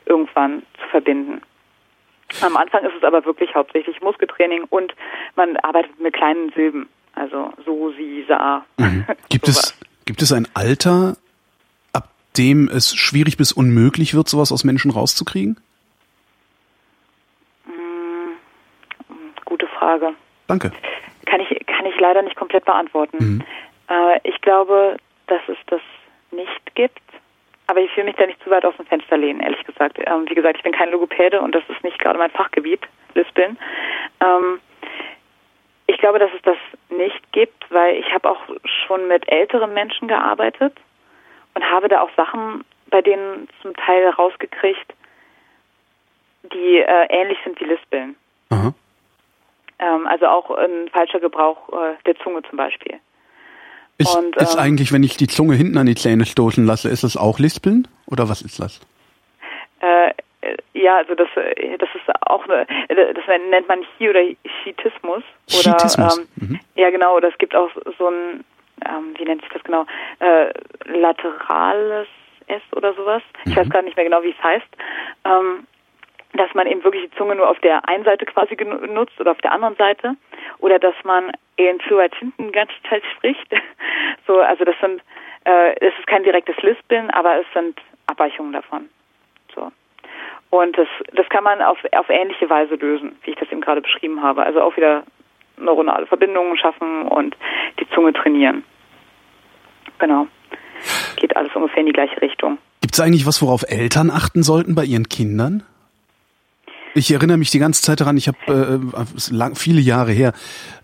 irgendwann zu verbinden. Am Anfang ist es aber wirklich hauptsächlich Muskeltraining und man arbeitet mit kleinen Silben. Also so, sie, sa. Gibt sowas. es, gibt es ein Alter, dem es schwierig bis unmöglich wird, sowas aus Menschen rauszukriegen? Gute Frage. Danke. Kann ich, kann ich leider nicht komplett beantworten. Mhm. Äh, ich glaube, dass es das nicht gibt. Aber ich will mich da nicht zu weit aus dem Fenster lehnen, ehrlich gesagt. Ähm, wie gesagt, ich bin kein Logopäde und das ist nicht gerade mein Fachgebiet, Lispeln. Ähm, ich glaube, dass es das nicht gibt, weil ich habe auch schon mit älteren Menschen gearbeitet und habe da auch Sachen bei denen zum Teil rausgekriegt, die äh, ähnlich sind wie Lispeln. Ähm, also auch ein falscher Gebrauch äh, der Zunge zum Beispiel. Ist, Und, ist ähm, eigentlich, wenn ich die Zunge hinten an die Zähne stoßen lasse, ist das auch Lispeln? Oder was ist das? Äh, äh, ja, also das, äh, das ist auch eine, das nennt man Hi- oder Chitismus. Oder, Chitismus, Ähm, mhm. Ja, genau. Oder es gibt auch so ein, ähm, wie nennt sich das genau, äh, laterales S oder sowas. Ich Mhm. weiß gar nicht mehr genau, wie es heißt. Ähm, dass man eben wirklich die Zunge nur auf der einen Seite quasi genu- nutzt oder auf der anderen Seite. Oder dass man in Fluid hinten die ganze Zeit spricht. So, also das sind, äh, es ist kein direktes Lispeln, aber es sind Abweichungen davon. So. Und das, das kann man auf, auf ähnliche Weise lösen, wie ich das eben gerade beschrieben habe. Also auch wieder neuronale Verbindungen schaffen und die Zunge trainieren. Genau. Geht alles ungefähr in die gleiche Richtung. Gibt Gibt's eigentlich was, worauf Eltern achten sollten bei ihren Kindern? Ich erinnere mich die ganze Zeit daran, ich habe äh, lang, viele Jahre her,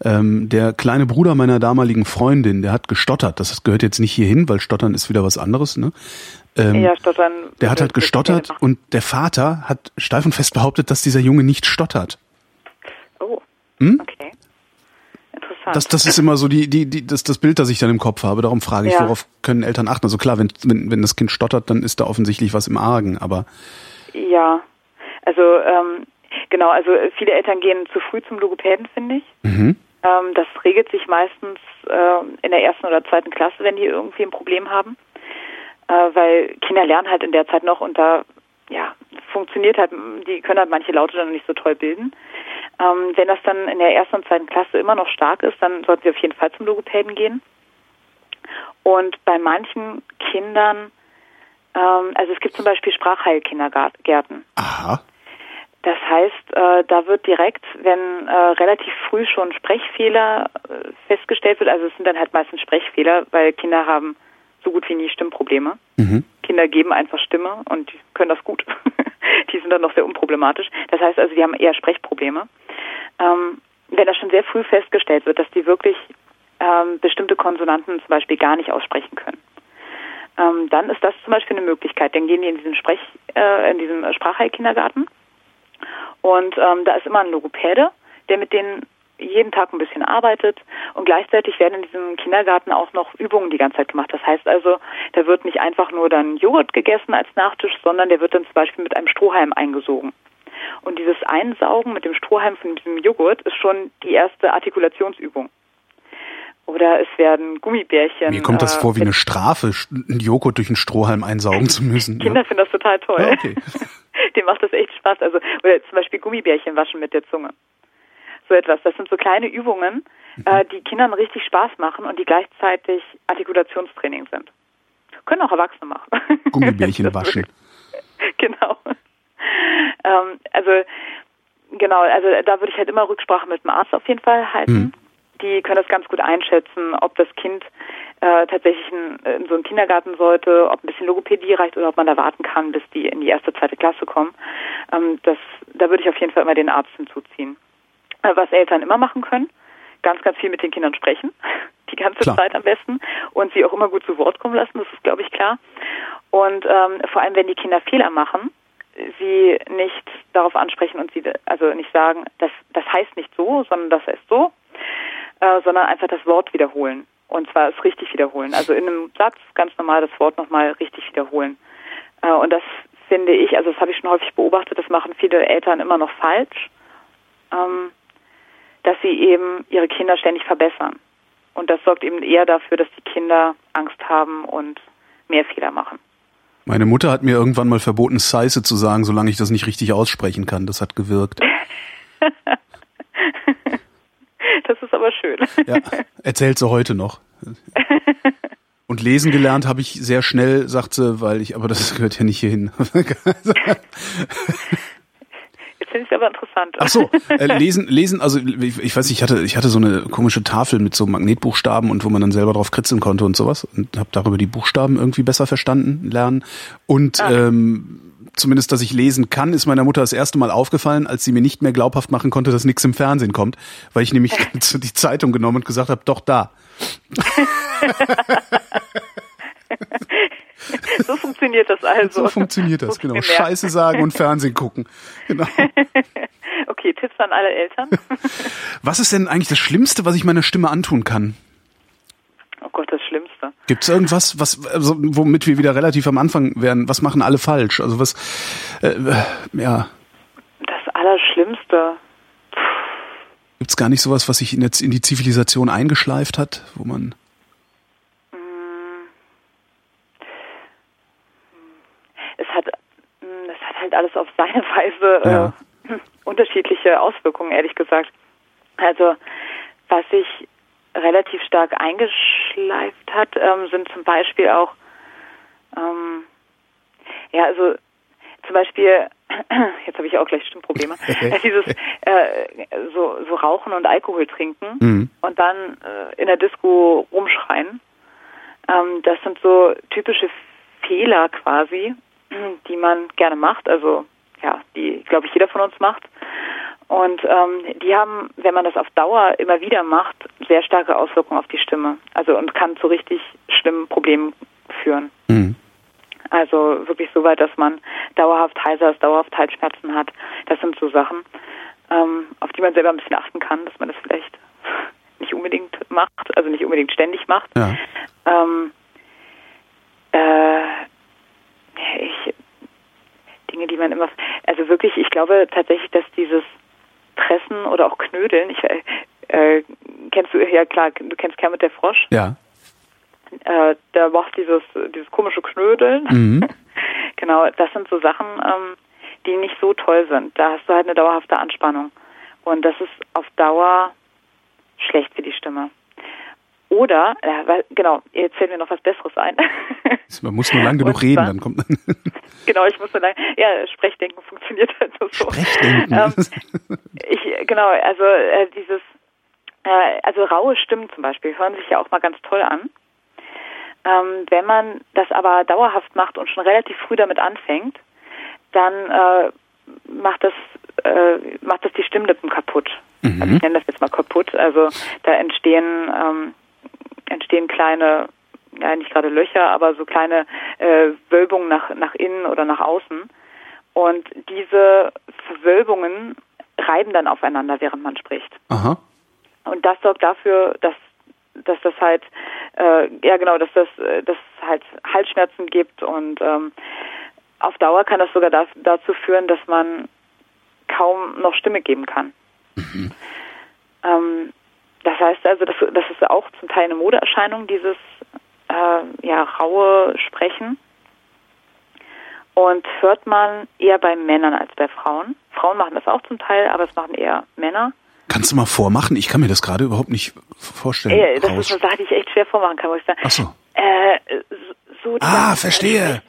ähm, der kleine Bruder meiner damaligen Freundin, der hat gestottert. Das gehört jetzt nicht hierhin, weil Stottern ist wieder was anderes. Ne? Ähm, ja, stottern. Der hat halt gestottert und der Vater hat steif und fest behauptet, dass dieser Junge nicht stottert. Oh. Hm? Okay. Interessant. Das, das ist immer so die, die, die, das, das Bild, das ich dann im Kopf habe. Darum frage ich, ja. worauf können Eltern achten? Also klar, wenn, wenn, wenn das Kind stottert, dann ist da offensichtlich was im Argen, aber. Ja, also ähm, genau, also viele Eltern gehen zu früh zum Logopäden, finde ich. Mhm. Ähm, das regelt sich meistens äh, in der ersten oder zweiten Klasse, wenn die irgendwie ein Problem haben, äh, weil Kinder lernen halt in der Zeit noch und da ja funktioniert halt, die können halt manche Laute dann nicht so toll bilden. Ähm, wenn das dann in der ersten und zweiten Klasse immer noch stark ist, dann sollten sie auf jeden Fall zum Logopäden gehen. Und bei manchen Kindern, ähm, also es gibt zum Beispiel Sprachheilkindergärten. Aha. Das heißt, äh, da wird direkt, wenn äh, relativ früh schon Sprechfehler äh, festgestellt wird, also es sind dann halt meistens Sprechfehler, weil Kinder haben so gut wie nie Stimmprobleme. Mhm. Kinder geben einfach Stimme und die können das gut. die sind dann noch sehr unproblematisch. Das heißt also, die haben eher Sprechprobleme. Ähm, wenn das schon sehr früh festgestellt wird, dass die wirklich ähm, bestimmte Konsonanten zum Beispiel gar nicht aussprechen können, ähm, dann ist das zum Beispiel eine Möglichkeit. Dann gehen die in diesen Sprech, äh, in diesen Sprachheilkindergarten und ähm, da ist immer ein Logopäde, der mit denen jeden Tag ein bisschen arbeitet und gleichzeitig werden in diesem Kindergarten auch noch Übungen die ganze Zeit gemacht. Das heißt also, da wird nicht einfach nur dann Joghurt gegessen als Nachtisch, sondern der wird dann zum Beispiel mit einem Strohhalm eingesogen. Und dieses Einsaugen mit dem Strohhalm von diesem Joghurt ist schon die erste Artikulationsübung. Oder es werden Gummibärchen. Mir kommt das äh, vor wie eine Strafe, einen Joghurt durch einen Strohhalm einsaugen zu müssen. Kinder ja. finden das total toll. Ja, okay. Dem macht das echt Spaß. Also, oder zum Beispiel Gummibärchen waschen mit der Zunge. So etwas. Das sind so kleine Übungen, mhm. äh, die Kindern richtig Spaß machen und die gleichzeitig Artikulationstraining sind. Können auch Erwachsene machen. Gummibärchen waschen. genau. Ähm, also, genau, also da würde ich halt immer Rücksprache mit dem Arzt auf jeden Fall halten. Mhm die können das ganz gut einschätzen, ob das Kind äh, tatsächlich in, in so einen Kindergarten sollte, ob ein bisschen Logopädie reicht oder ob man da warten kann, bis die in die erste, zweite Klasse kommen. Ähm, das, da würde ich auf jeden Fall immer den Arzt hinzuziehen. Äh, was Eltern immer machen können, ganz, ganz viel mit den Kindern sprechen, die ganze klar. Zeit am besten und sie auch immer gut zu Wort kommen lassen, das ist, glaube ich, klar. Und ähm, vor allem, wenn die Kinder Fehler machen, sie nicht darauf ansprechen und sie also nicht sagen, das, das heißt nicht so, sondern das heißt so, äh, sondern einfach das Wort wiederholen. Und zwar es richtig wiederholen. Also in einem Satz ganz normal das Wort nochmal richtig wiederholen. Äh, und das finde ich, also das habe ich schon häufig beobachtet, das machen viele Eltern immer noch falsch, ähm, dass sie eben ihre Kinder ständig verbessern. Und das sorgt eben eher dafür, dass die Kinder Angst haben und mehr Fehler machen. Meine Mutter hat mir irgendwann mal verboten, Scheiße zu sagen, solange ich das nicht richtig aussprechen kann. Das hat gewirkt. Das ist aber schön. Ja, erzählt sie heute noch. Und lesen gelernt habe ich sehr schnell, sagt sie, weil ich, aber das gehört ja nicht hierhin. Finde ich aber interessant. Ach so, äh, lesen, lesen, also ich, ich weiß, ich hatte, ich hatte so eine komische Tafel mit so Magnetbuchstaben und wo man dann selber drauf kritzeln konnte und sowas und habe darüber die Buchstaben irgendwie besser verstanden lernen und ah. ähm, zumindest, dass ich lesen kann, ist meiner Mutter das erste Mal aufgefallen, als sie mir nicht mehr glaubhaft machen konnte, dass nichts im Fernsehen kommt, weil ich nämlich die Zeitung genommen und gesagt habe, doch da. so funktioniert das also. So funktioniert das, genau. Scheiße sagen und Fernsehen gucken. Genau. Okay, Tipps an alle Eltern. Was ist denn eigentlich das Schlimmste, was ich meiner Stimme antun kann? Oh Gott, das Schlimmste. Gibt es irgendwas, was, also, womit wir wieder relativ am Anfang wären? Was machen alle falsch? Also was, äh, ja. Das Allerschlimmste. Gibt es gar nicht sowas, was sich in, in die Zivilisation eingeschleift hat, wo man es hat, mm, es hat halt alles auf seine Weise ja. äh, unterschiedliche Auswirkungen, ehrlich gesagt. Also was ich relativ stark eingeschleift hat, ähm, sind zum Beispiel auch, ähm, ja, also zum Beispiel, jetzt habe ich auch gleich Stimmprobleme, äh, dieses äh, so, so Rauchen und Alkohol trinken mhm. und dann äh, in der Disco rumschreien. Ähm, das sind so typische Fehler quasi, die man gerne macht, also ja, die, glaube ich, jeder von uns macht. Und ähm, die haben, wenn man das auf Dauer immer wieder macht, sehr starke Auswirkungen auf die Stimme. Also und kann zu richtig schlimmen Problemen führen. Mhm. Also wirklich so weit, dass man dauerhaft heiser ist, dauerhaft Halsschmerzen hat. Das sind so Sachen, ähm, auf die man selber ein bisschen achten kann, dass man das vielleicht nicht unbedingt macht, also nicht unbedingt ständig macht. Ja. Ähm, äh, ich, Dinge, die man immer, also wirklich, ich glaube tatsächlich, dass dieses Pressen oder auch Knödeln, ich, äh, kennst du, ja klar, du kennst Kermit der Frosch. Ja. Äh, der macht dieses, dieses komische Knödeln. Mhm. genau, das sind so Sachen, ähm, die nicht so toll sind. Da hast du halt eine dauerhafte Anspannung. Und das ist auf Dauer schlecht für die Stimme. Oder, ja, genau, ihr erzählt mir noch was Besseres ein. Man muss nur lang genug zwar, reden, dann kommt man. genau, ich muss nur lang, ja, Sprechdenken funktioniert halt so. Sprechdenken. Ähm, ich, genau, also äh, dieses, äh, also raue Stimmen zum Beispiel hören sich ja auch mal ganz toll an. Ähm, wenn man das aber dauerhaft macht und schon relativ früh damit anfängt, dann äh, macht das äh, macht das die Stimmlippen kaputt. Mhm. Also ich nenne das jetzt mal kaputt. Also da entstehen ähm, entstehen kleine, ja nicht gerade Löcher, aber so kleine äh, Wölbungen nach nach innen oder nach außen. Und diese Verwölbungen reiben dann aufeinander, während man spricht. Aha. Und das sorgt dafür, dass dass das halt äh, ja genau, dass das äh, dass halt Halsschmerzen gibt und ähm, auf Dauer kann das sogar da, dazu führen, dass man kaum noch Stimme geben kann. Mhm. Ähm, das heißt also, das, das ist auch zum Teil eine Modeerscheinung, dieses äh, ja raue Sprechen. Und hört man eher bei Männern als bei Frauen. Frauen machen das auch zum Teil, aber es machen eher Männer. Kannst du mal vormachen? Ich kann mir das gerade überhaupt nicht vorstellen. Äh, das Raus. ist eine Sache, die ich echt schwer vormachen kann, muss ich sagen. Ach so. Äh, so ah, verstehe.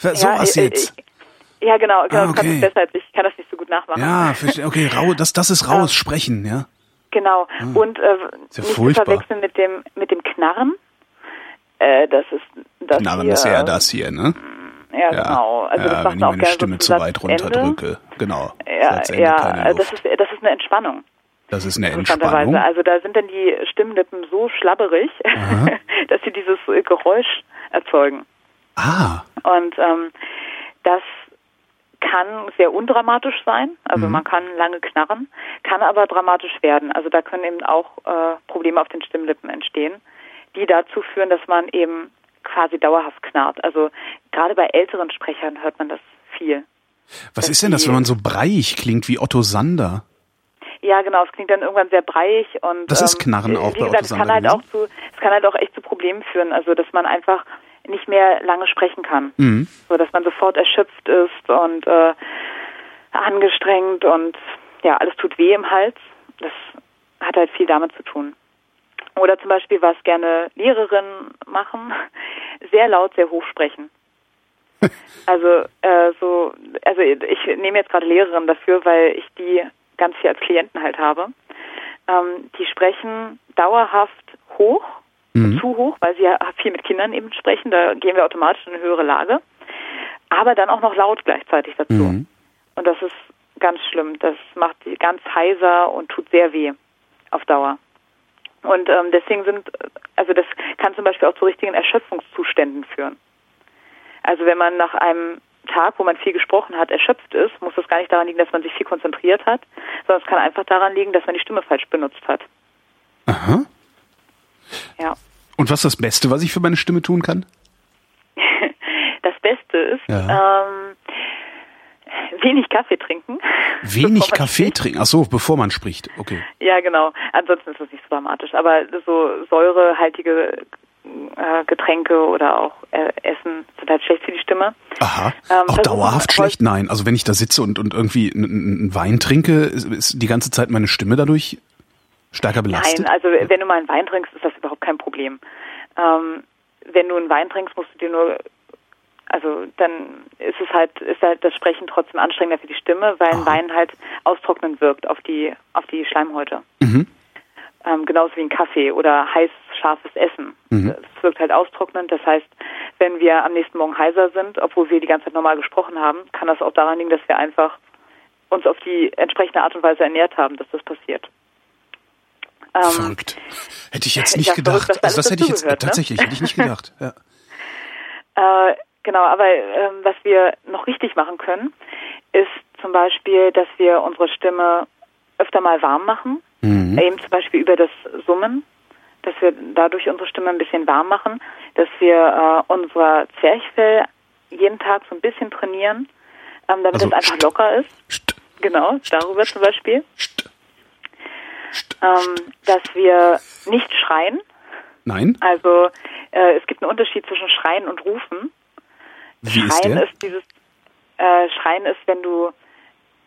Ja, so was äh, jetzt. Ich, ja, genau, genau ah, okay. kann besser als ich kann das nicht so gut nachmachen. Ja, verstehe. Okay, rau, das, das ist raus, sprechen, ja. Genau. Ah, Und äh, nicht zu verwechseln mit dem mit dem Knarren. Äh, das ist das Knarren hier, ist ja das hier, ne? Ja, ja, genau. Also ja, das wenn ich meine Stimme zu weit runterdrücke. Genau. Ja, ja das ist das ist eine Entspannung. Das ist eine Entspannung. Also da sind dann die Stimmlippen so schlabberig, dass sie dieses Geräusch erzeugen. Ah. Und ähm, das kann sehr undramatisch sein, also mhm. man kann lange knarren, kann aber dramatisch werden. Also da können eben auch äh, Probleme auf den Stimmlippen entstehen, die dazu führen, dass man eben quasi dauerhaft knarrt. Also gerade bei älteren Sprechern hört man das viel. Was ist denn das, wenn man so breiig klingt wie Otto Sander? Ja, genau, es klingt dann irgendwann sehr breiig und das ist ähm, Knarren auch wie gesagt, es kann halt auch zu, es kann halt auch echt zu Problemen führen, also dass man einfach nicht mehr lange sprechen kann, mhm. so dass man sofort erschöpft ist und äh, angestrengt und ja, alles tut weh im Hals. Das hat halt viel damit zu tun. Oder zum Beispiel, was gerne Lehrerinnen machen, sehr laut, sehr hoch sprechen. Also äh, so, also ich nehme jetzt gerade Lehrerinnen dafür, weil ich die ganz viel als Klienten halt habe. Ähm, die sprechen dauerhaft hoch, mhm. zu hoch, weil sie ja viel mit Kindern eben sprechen. Da gehen wir automatisch in eine höhere Lage. Aber dann auch noch laut gleichzeitig dazu. Mhm. Und das ist ganz schlimm. Das macht sie ganz heiser und tut sehr weh auf Dauer. Und ähm, deswegen sind, also das kann zum Beispiel auch zu richtigen Erschöpfungszuständen führen. Also wenn man nach einem Tag, wo man viel gesprochen hat, erschöpft ist, muss das gar nicht daran liegen, dass man sich viel konzentriert hat, sondern es kann einfach daran liegen, dass man die Stimme falsch benutzt hat. Aha. Ja. Und was ist das Beste, was ich für meine Stimme tun kann? das Beste ist, ja. ähm, wenig Kaffee trinken. Wenig Kaffee trinken? Ach so, bevor man spricht. Okay. Ja, genau. Ansonsten ist das nicht so dramatisch. Aber so säurehaltige äh, Getränke oder auch äh, Essen sind halt schlecht für die Stimme. Aha. Ähm, auch dauerhaft schlecht? Nein. Also wenn ich da sitze und, und irgendwie einen Wein trinke, ist die ganze Zeit meine Stimme dadurch stärker belastet? Nein, also wenn du mal einen Wein trinkst, ist das überhaupt kein Problem. Ähm, wenn du einen Wein trinkst, musst du dir nur also dann ist es halt, ist halt das Sprechen trotzdem anstrengender für die Stimme, weil ein Wein halt austrocknend wirkt auf die, auf die Schleimhäute. Mhm. Ähm, genauso wie ein Kaffee oder heiß, scharfes Essen. Mhm. Es wirkt halt austrocknend. Das heißt, wenn wir am nächsten Morgen heiser sind, obwohl wir die ganze Zeit normal gesprochen haben, kann das auch daran liegen, dass wir einfach uns auf die entsprechende Art und Weise ernährt haben, dass das passiert. Ähm, Verrückt. Hätte ich jetzt nicht ja, gedacht. Verrückt, also das hätte ich jetzt gehört, ne? tatsächlich hätte ich nicht gedacht. Ja. äh, genau, aber ähm, was wir noch richtig machen können, ist zum Beispiel, dass wir unsere Stimme öfter mal warm machen, mhm. eben zum Beispiel über das Summen, dass wir dadurch unsere Stimme ein bisschen warm machen, dass wir äh, unser Zwerchfell jeden Tag so ein bisschen trainieren, ähm, damit also, es einfach locker ist. St genau, darüber zum Beispiel. Ähm, dass wir nicht schreien. Nein. Also äh, es gibt einen Unterschied zwischen Schreien und Rufen. Wie Schreien ist, ist dieses äh, Schreien ist, wenn du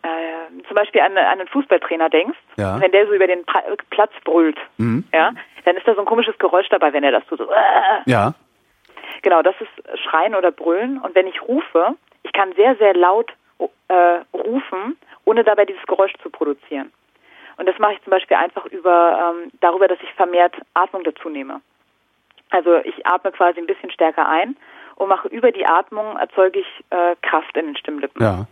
äh, zum Beispiel an, an einen Fußballtrainer denkst, ja. wenn der so über den pra Platz brüllt, mhm. ja, dann ist da so ein komisches Geräusch dabei, wenn er das tut. So, äh. Ja. Genau, das ist Schreien oder Brüllen. Und wenn ich rufe, ich kann sehr, sehr laut äh, rufen, ohne dabei dieses Geräusch zu produzieren. Und das mache ich zum Beispiel einfach über ähm, darüber, dass ich vermehrt Atmung dazu nehme. Also ich atme quasi ein bisschen stärker ein und mache über die Atmung erzeuge ich äh, Kraft in den Stimmlippen. Ja.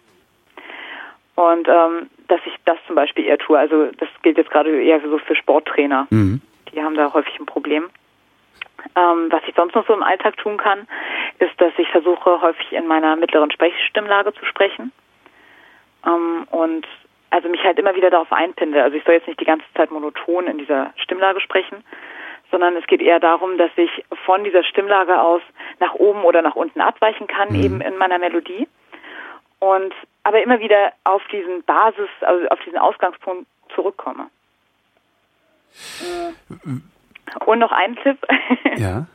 Und ähm, dass ich das zum Beispiel eher tue. Also das gilt jetzt gerade eher so für Sporttrainer. Mhm. Die haben da häufig ein Problem. Ähm, was ich sonst noch so im Alltag tun kann, ist, dass ich versuche, häufig in meiner mittleren Sprechstimmlage zu sprechen. Ähm, und also mich halt immer wieder darauf einpinde. Also ich soll jetzt nicht die ganze Zeit monoton in dieser Stimmlage sprechen, sondern es geht eher darum, dass ich von dieser Stimmlage aus nach oben oder nach unten abweichen kann, mhm. eben in meiner Melodie. Und aber immer wieder auf diesen Basis, also auf diesen Ausgangspunkt zurückkomme. Mhm. Und noch ein Tipp. Ja.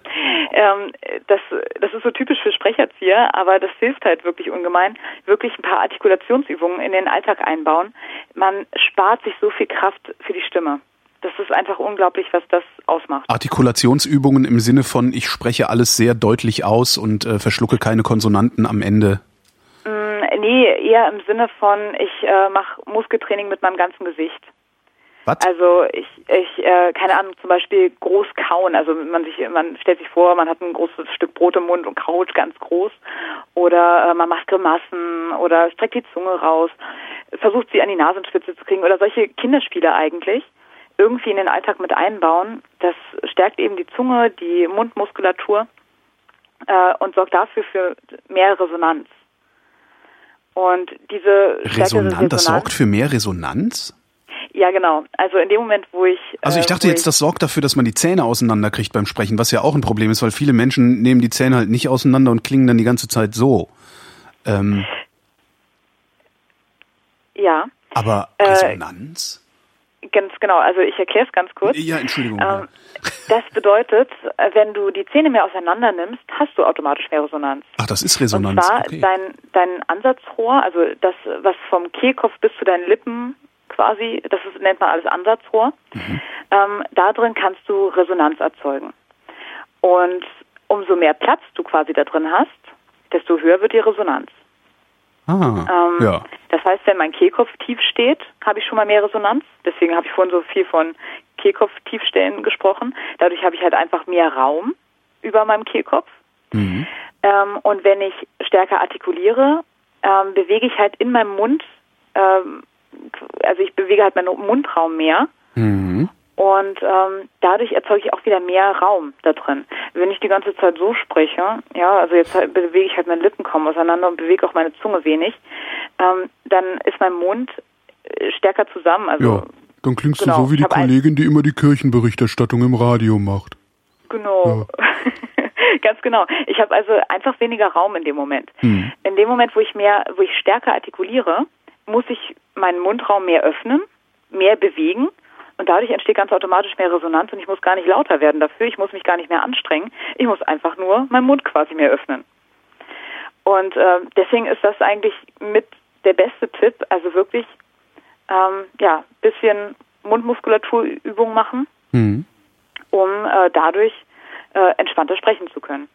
ähm, das, das ist so typisch für Sprecherzieher, aber das hilft halt wirklich ungemein. Wirklich ein paar Artikulationsübungen in den Alltag einbauen. Man spart sich so viel Kraft für die Stimme. Das ist einfach unglaublich, was das ausmacht. Artikulationsübungen im Sinne von, ich spreche alles sehr deutlich aus und äh, verschlucke keine Konsonanten am Ende. Mm, nee, eher im Sinne von, ich äh, mache Muskeltraining mit meinem ganzen Gesicht. Was? Also ich, ich äh, keine Ahnung, zum Beispiel groß kauen. Also man sich, man stellt sich vor, man hat ein großes Stück Brot im Mund und kaut ganz groß. Oder äh, man macht Grimassen oder streckt die Zunge raus, versucht sie an die Nasenspitze zu kriegen oder solche Kinderspiele eigentlich irgendwie in den Alltag mit einbauen. Das stärkt eben die Zunge, die Mundmuskulatur äh, und sorgt dafür für mehr Resonanz. Und diese Resonanz, Resonanz, das sorgt für mehr Resonanz? Ja, genau. Also in dem Moment, wo ich. Also ich äh, dachte jetzt, das sorgt dafür, dass man die Zähne auseinanderkriegt beim Sprechen, was ja auch ein Problem ist, weil viele Menschen nehmen die Zähne halt nicht auseinander und klingen dann die ganze Zeit so. Ähm, ja. Aber äh, Resonanz? Äh, ganz genau. Also ich erkläre es ganz kurz. Ja, Entschuldigung. Ähm, das bedeutet, wenn du die Zähne mehr auseinander nimmst, hast du automatisch mehr Resonanz. Ach, das ist Resonanz. Und zwar okay. dein, dein Ansatzrohr, also das, was vom Kehlkopf bis zu deinen Lippen quasi, das ist, nennt man alles Ansatzrohr. Mhm. Ähm, da drin kannst du Resonanz erzeugen. Und umso mehr Platz du quasi da drin hast, desto höher wird die Resonanz. Ah, ähm, ja. Das heißt, wenn mein Kehlkopf tief steht, habe ich schon mal mehr Resonanz. Deswegen habe ich vorhin so viel von Kehlkopf-Tiefstellen gesprochen. Dadurch habe ich halt einfach mehr Raum über meinem Kehlkopf. Mhm. Ähm, und wenn ich stärker artikuliere, ähm, bewege ich halt in meinem Mund ähm, also ich bewege halt meinen Mundraum mehr. Mhm. Und ähm, dadurch erzeuge ich auch wieder mehr Raum da drin. Wenn ich die ganze Zeit so spreche, ja, also jetzt halt bewege ich halt meine Lippen kaum auseinander und bewege auch meine Zunge wenig, ähm, dann ist mein Mund äh, stärker zusammen. Also, ja, dann klingst genau, du so wie die Kollegin, die immer die Kirchenberichterstattung im Radio macht. Genau. Ja. Ganz genau. Ich habe also einfach weniger Raum in dem Moment. Mhm. In dem Moment, wo ich mehr, wo ich stärker artikuliere, muss ich meinen Mundraum mehr öffnen, mehr bewegen und dadurch entsteht ganz automatisch mehr Resonanz und ich muss gar nicht lauter werden dafür, ich muss mich gar nicht mehr anstrengen, ich muss einfach nur meinen Mund quasi mehr öffnen. Und äh, deswegen ist das eigentlich mit der beste Tipp, also wirklich ähm, ja bisschen Mundmuskulaturübung machen, mhm. um äh, dadurch äh, entspannter sprechen zu können.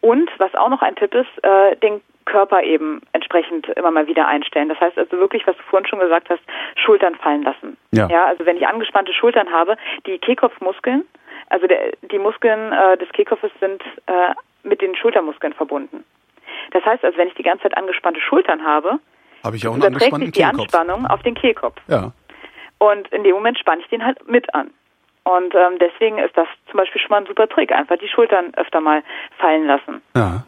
Und was auch noch ein Tipp ist, äh, den Körper eben entsprechend immer mal wieder einstellen. Das heißt also wirklich, was du vorhin schon gesagt hast, Schultern fallen lassen. Ja. ja also wenn ich angespannte Schultern habe, die Kehlkopfmuskeln, also der, die Muskeln äh, des Kehlkopfes sind äh, mit den Schultermuskeln verbunden. Das heißt also, wenn ich die ganze Zeit angespannte Schultern habe, habe ich auch einen angespannten sich die Kehlkopf. Anspannung auf den Kehlkopf. Ja. Und in dem Moment spanne ich den halt mit an. Und ähm, deswegen ist das zum Beispiel schon mal ein super Trick. Einfach die Schultern öfter mal fallen lassen. Ja.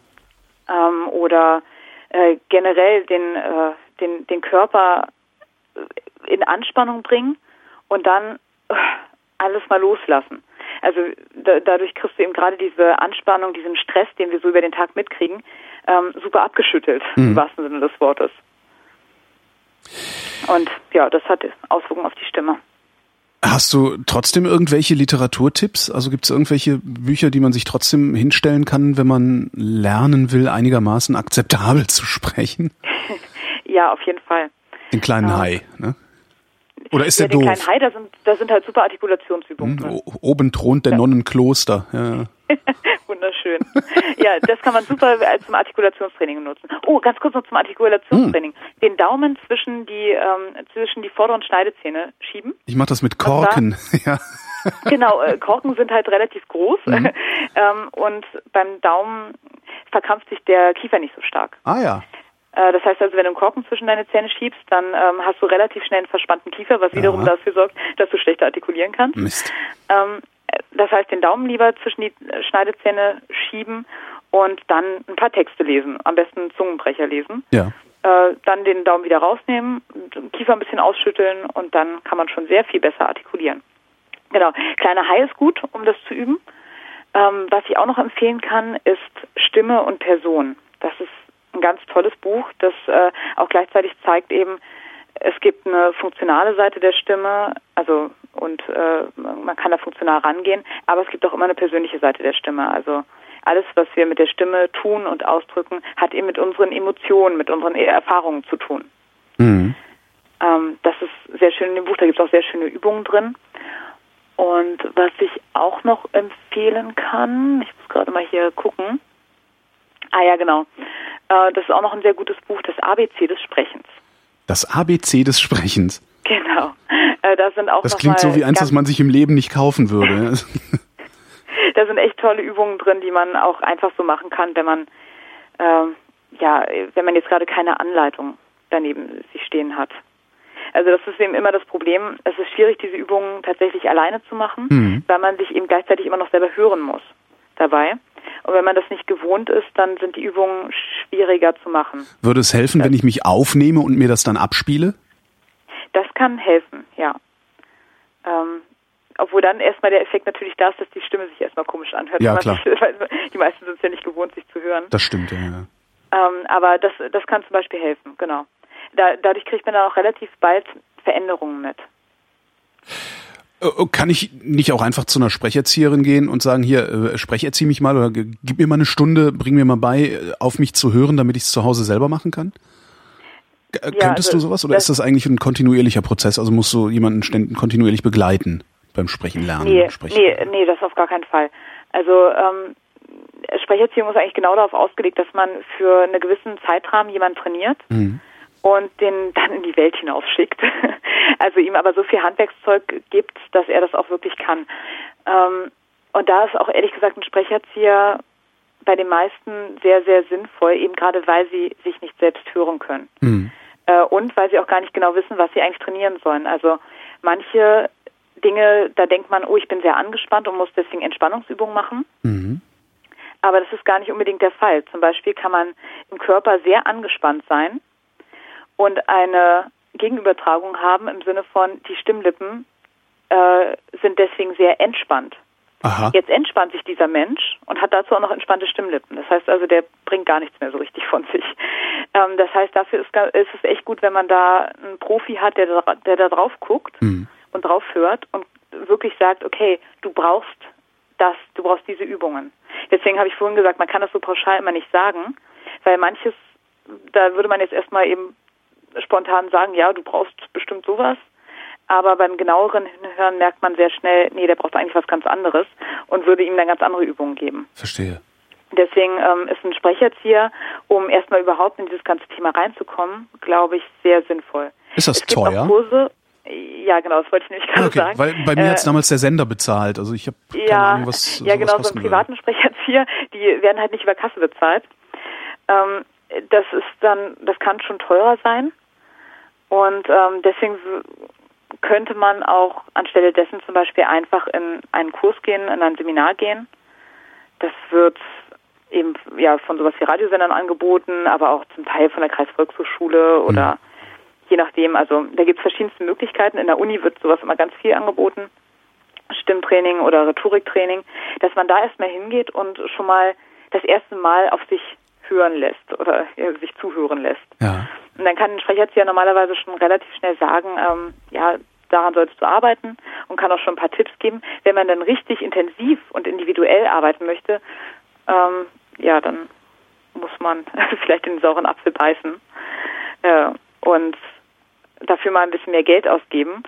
Ähm, oder äh, generell den, äh, den, den Körper äh, in Anspannung bringen und dann äh, alles mal loslassen. Also da, dadurch kriegst du eben gerade diese Anspannung, diesen Stress, den wir so über den Tag mitkriegen, ähm, super abgeschüttelt, Mhm. im wahrsten Sinne des Wortes. Und ja, das hat Auswirkungen auf die Stimme. Hast du trotzdem irgendwelche Literaturtipps? Also gibt es irgendwelche Bücher, die man sich trotzdem hinstellen kann, wenn man lernen will, einigermaßen akzeptabel zu sprechen? Ja, auf jeden Fall. Den kleinen Ja. Hai, ne? Oder ist ja, der doof? kleinen Hai, da sind, da sind halt super Artikulationsübungen Hm, Oben thront der Nonnenkloster. Ja. Wunderschön. Ja, das kann man super zum Artikulationstraining nutzen. Oh, ganz kurz noch zum Artikulationstraining. Hm. Den Daumen zwischen die ähm, zwischen die vorderen Schneidezähne schieben. Ich mache das mit? Korken. Ja. Genau, äh, Korken sind halt relativ groß Mhm. ähm, und beim Daumen verkrampft sich der Kiefer nicht so stark. Ah ja. Äh, das heißt also, wenn du einen Korken zwischen deine Zähne schiebst, dann ähm, hast du relativ schnell einen verspannten Kiefer, was wiederum Ja. dafür sorgt, dass du schlechter artikulieren kannst. Mist. Ähm, das heißt, den Daumen lieber zwischen die äh, Schneidezähne schieben und dann ein paar Texte lesen, am besten Zungenbrecher lesen. Ja. Äh, dann den Daumen wieder rausnehmen, den Kiefer ein bisschen ausschütteln und dann kann man schon sehr viel besser artikulieren. Genau. Kleiner Hai ist gut, um das zu üben. Ähm, was ich auch noch empfehlen kann, ist Stimme und Person. Das ist ein ganz tolles Buch, das äh, auch gleichzeitig zeigt eben, es gibt eine funktionale Seite der Stimme, also und äh, man kann da funktional rangehen, aber es gibt auch immer eine persönliche Seite der Stimme. Also alles, was wir mit der Stimme tun und ausdrücken, hat eben mit unseren Emotionen, mit unseren Erfahrungen zu tun. Mhm. Ähm, das ist sehr schön in dem Buch, da gibt es auch sehr schöne Übungen drin. Und was ich auch noch empfehlen kann, ich muss gerade mal hier gucken. Ah ja, genau. Äh, das ist auch noch ein sehr gutes Buch, das ABC des Sprechens. Das ABC des Sprechens. Genau. Äh, da sind auch Das klingt so wie eins, das man sich im Leben nicht kaufen würde. Da sind echt tolle Übungen drin, die man auch einfach so machen kann, wenn man ähm, ja, wenn man jetzt gerade keine Anleitung daneben sich stehen hat. Also das ist eben immer das Problem. Es ist schwierig, diese Übungen tatsächlich alleine zu machen, Mhm. weil man sich eben gleichzeitig immer noch selber hören muss dabei. Und wenn man das nicht gewohnt ist, dann sind die Übungen schwieriger zu machen. Würde es helfen, wenn ich mich aufnehme und mir das dann abspiele? Das kann helfen, ja. Ähm, obwohl dann erstmal der Effekt natürlich da ist, dass die Stimme sich erstmal komisch anhört. Ja, klar. Sich, die meisten sind es ja nicht gewohnt, sich zu hören. Das stimmt, ja. ja. Ähm, aber das, das kann zum Beispiel helfen, genau. Da, dadurch kriegt man dann auch relativ bald Veränderungen mit. Äh, Kann ich nicht auch einfach zu einer Sprecherzieherin gehen und sagen, hier, äh, sprecherzieh mich mal oder gib mir mal eine Stunde, bring mir mal bei, äh, auf mich zu hören, damit ich es zu Hause selber machen kann? G- äh, Ja, Könntest also du sowas oder das- ist das eigentlich ein kontinuierlicher Prozess? Also musst du jemanden kontinuierlich begleiten beim Sprechen lernen? Nee, Sprechen. nee, nee, das auf gar keinen Fall. Also ähm, Sprecherziehung ist eigentlich genau darauf ausgelegt, dass man für einen gewissen Zeitrahmen jemanden trainiert Mhm. Und den dann in die Welt hinausschickt. Also ihm aber so viel Handwerkszeug gibt, dass er das auch wirklich kann. Ähm, und da ist auch ehrlich gesagt ein Sprecherzieher bei den meisten sehr, sehr sinnvoll, eben gerade weil sie sich nicht selbst hören können. Mhm. Äh, und weil sie auch gar nicht genau wissen, was sie eigentlich trainieren sollen. Also manche Dinge, da denkt man, oh, ich bin sehr angespannt und muss deswegen Entspannungsübungen machen. Mhm. Aber das ist gar nicht unbedingt der Fall. Zum Beispiel kann man im Körper sehr angespannt sein und eine Gegenübertragung haben im Sinne von, die Stimmlippen äh, sind deswegen sehr entspannt. Aha. Jetzt entspannt sich dieser Mensch und hat dazu auch noch entspannte Stimmlippen. Das heißt also, der bringt gar nichts mehr so richtig von sich. Ähm, das heißt, dafür ist, ist es echt gut, wenn man da einen Profi hat, der da, der da drauf guckt Mhm. und drauf hört und wirklich sagt, okay, du brauchst das, du brauchst diese Übungen. Deswegen habe ich vorhin gesagt, man kann das so pauschal immer nicht sagen, weil manches, da würde man jetzt erstmal eben spontan sagen, ja, du brauchst bestimmt sowas. Aber beim genaueren Hinhören merkt man sehr schnell, nee, der braucht eigentlich was ganz anderes und würde ihm dann ganz andere Übungen geben. Verstehe. Deswegen ähm, ist ein Sprecherzieher, um erstmal überhaupt in dieses ganze Thema reinzukommen, glaube ich, sehr sinnvoll. Ist das es teuer? Kurse, ja, genau, das wollte ich nämlich gerade okay, sagen. weil bei mir Äh, hat's damals der Sender bezahlt. Also ich habe keine ja, Ahnung, was ja genau, so einen privaten Sprecherzieher, die werden halt nicht über Kasse bezahlt. Ähm, das ist dann, das kann schon teurer sein. Und ähm, deswegen könnte man auch anstelle dessen zum Beispiel einfach in einen Kurs gehen, in ein Seminar gehen. Das wird eben ja von sowas wie Radiosendern angeboten, aber auch zum Teil von der Kreisvolkshochschule oder je nachdem. Also da gibt es verschiedenste Möglichkeiten. In der Uni wird sowas immer ganz viel angeboten. Stimmtraining oder Rhetoriktraining, dass man da erstmal hingeht und schon mal das erste Mal auf sich hören lässt oder ja, sich zuhören lässt. Ja. Und dann kann ein Sprecherzieher normalerweise schon relativ schnell sagen, ähm, ja, daran solltest du arbeiten und kann auch schon ein paar Tipps geben. Wenn man dann richtig intensiv und individuell arbeiten möchte, ähm, ja, dann muss man vielleicht den sauren Apfel beißen äh, und dafür mal ein bisschen mehr Geld ausgeben.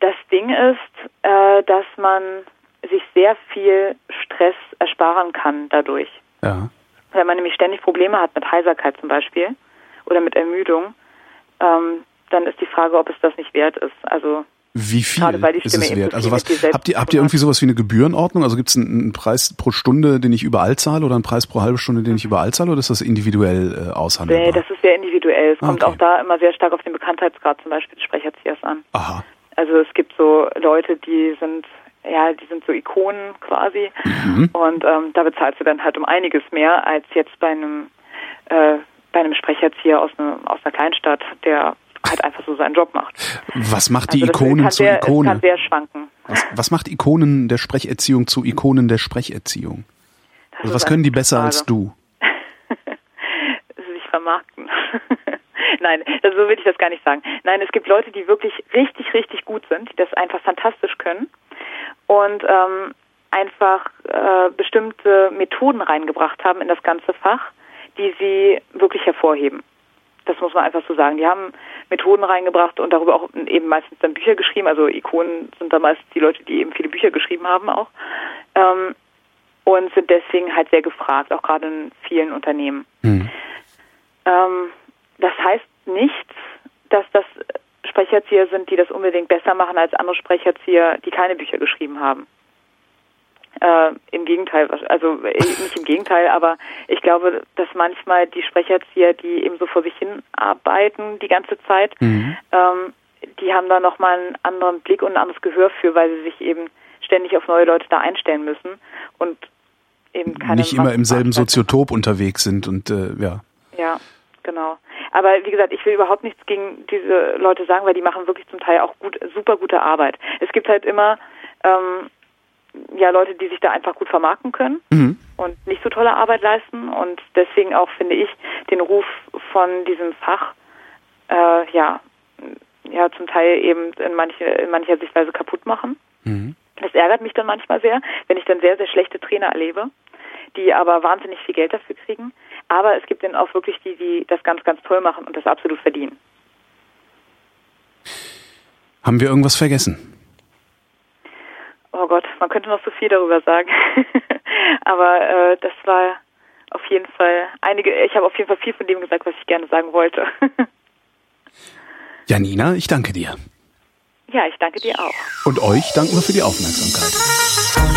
Das Ding ist, äh, dass man sich sehr viel Stress ersparen kann dadurch. Ja. Wenn man nämlich ständig Probleme hat mit Heiserkeit zum Beispiel oder mit Ermüdung, ähm, dann ist die Frage, ob es das nicht wert ist. Also Wie viel Gerade weil die ist es wert? so Also was habt ihr habt ihr irgendwie sowas wie eine Gebührenordnung? Also gibt es einen, einen Preis pro Stunde, den ich überall zahle oder einen Preis pro halbe Stunde, den ich überall zahle oder ist das individuell äh, aushandelbar? nee, das ist sehr individuell. Es kommt Okay. auch da immer sehr stark auf den Bekanntheitsgrad zum Beispiel des Sprecherziehers an. Aha. Also es gibt so Leute, die sind ja, die sind so Ikonen quasi Mhm. und ähm, da bezahlst du dann halt um einiges mehr als jetzt bei einem äh, bei einem Sprecherzieher aus, einer aus einer Kleinstadt, der halt einfach so seinen Job macht. Was macht die Also Ikonen zu sehr, Es Ikonen? kann sehr schwanken. Was, was macht Ikonen der Sprecherziehung zu Ikonen der Sprecherziehung? Das Also was können die besser als Frage. du? sich vermarkten. Nein, so will ich das gar nicht sagen. Nein, es gibt Leute, die wirklich richtig, richtig gut sind, die das einfach fantastisch können und ähm, einfach äh, bestimmte Methoden reingebracht haben in das ganze Fach, die sie wirklich hervorheben. Das muss man einfach so sagen. Die haben Methoden reingebracht und darüber auch eben meistens dann Bücher geschrieben. Also Ikonen sind da meistens die Leute, die eben viele Bücher geschrieben haben auch. Ähm, und sind deswegen halt sehr gefragt, auch gerade in vielen Unternehmen. Hm. Ähm, das heißt nicht, dass das Sprecherzieher sind, die das unbedingt besser machen als andere Sprecherzieher, die keine Bücher geschrieben haben. Äh, Im Gegenteil, also äh, nicht im Gegenteil, aber ich glaube, dass manchmal die Sprecherzieher, die eben so vor sich hin arbeiten die ganze Zeit, Mhm. ähm, die haben da nochmal einen anderen Blick und ein anderes Gehör für, weil sie sich eben ständig auf neue Leute da einstellen müssen und eben keine Nicht immer im selben Soziotop unterwegs sind und äh, ja. ja, genau. Aber wie gesagt, ich will überhaupt nichts gegen diese Leute sagen, weil die machen wirklich zum Teil auch gut, super gute Arbeit. Es gibt halt immer ähm, ja Leute, die sich da einfach gut vermarkten können Mhm. und nicht so tolle Arbeit leisten und deswegen auch finde ich den Ruf von diesem Fach äh, ja ja zum Teil eben in manche in mancher Sichtweise kaputt machen. Mhm. Das ärgert mich dann manchmal sehr, wenn ich dann sehr, sehr schlechte Trainer erlebe, die aber wahnsinnig viel Geld dafür kriegen. Aber es gibt dann auch wirklich die, die das ganz, ganz toll machen und das absolut verdienen. Haben wir irgendwas vergessen? Oh Gott, man könnte noch so viel darüber sagen. aber äh, das war auf jeden Fall einige, ich habe auf jeden Fall viel von dem gesagt, was ich gerne sagen wollte. Janina, ich danke dir. ja, ich danke dir auch. Und euch danken wir für die Aufmerksamkeit.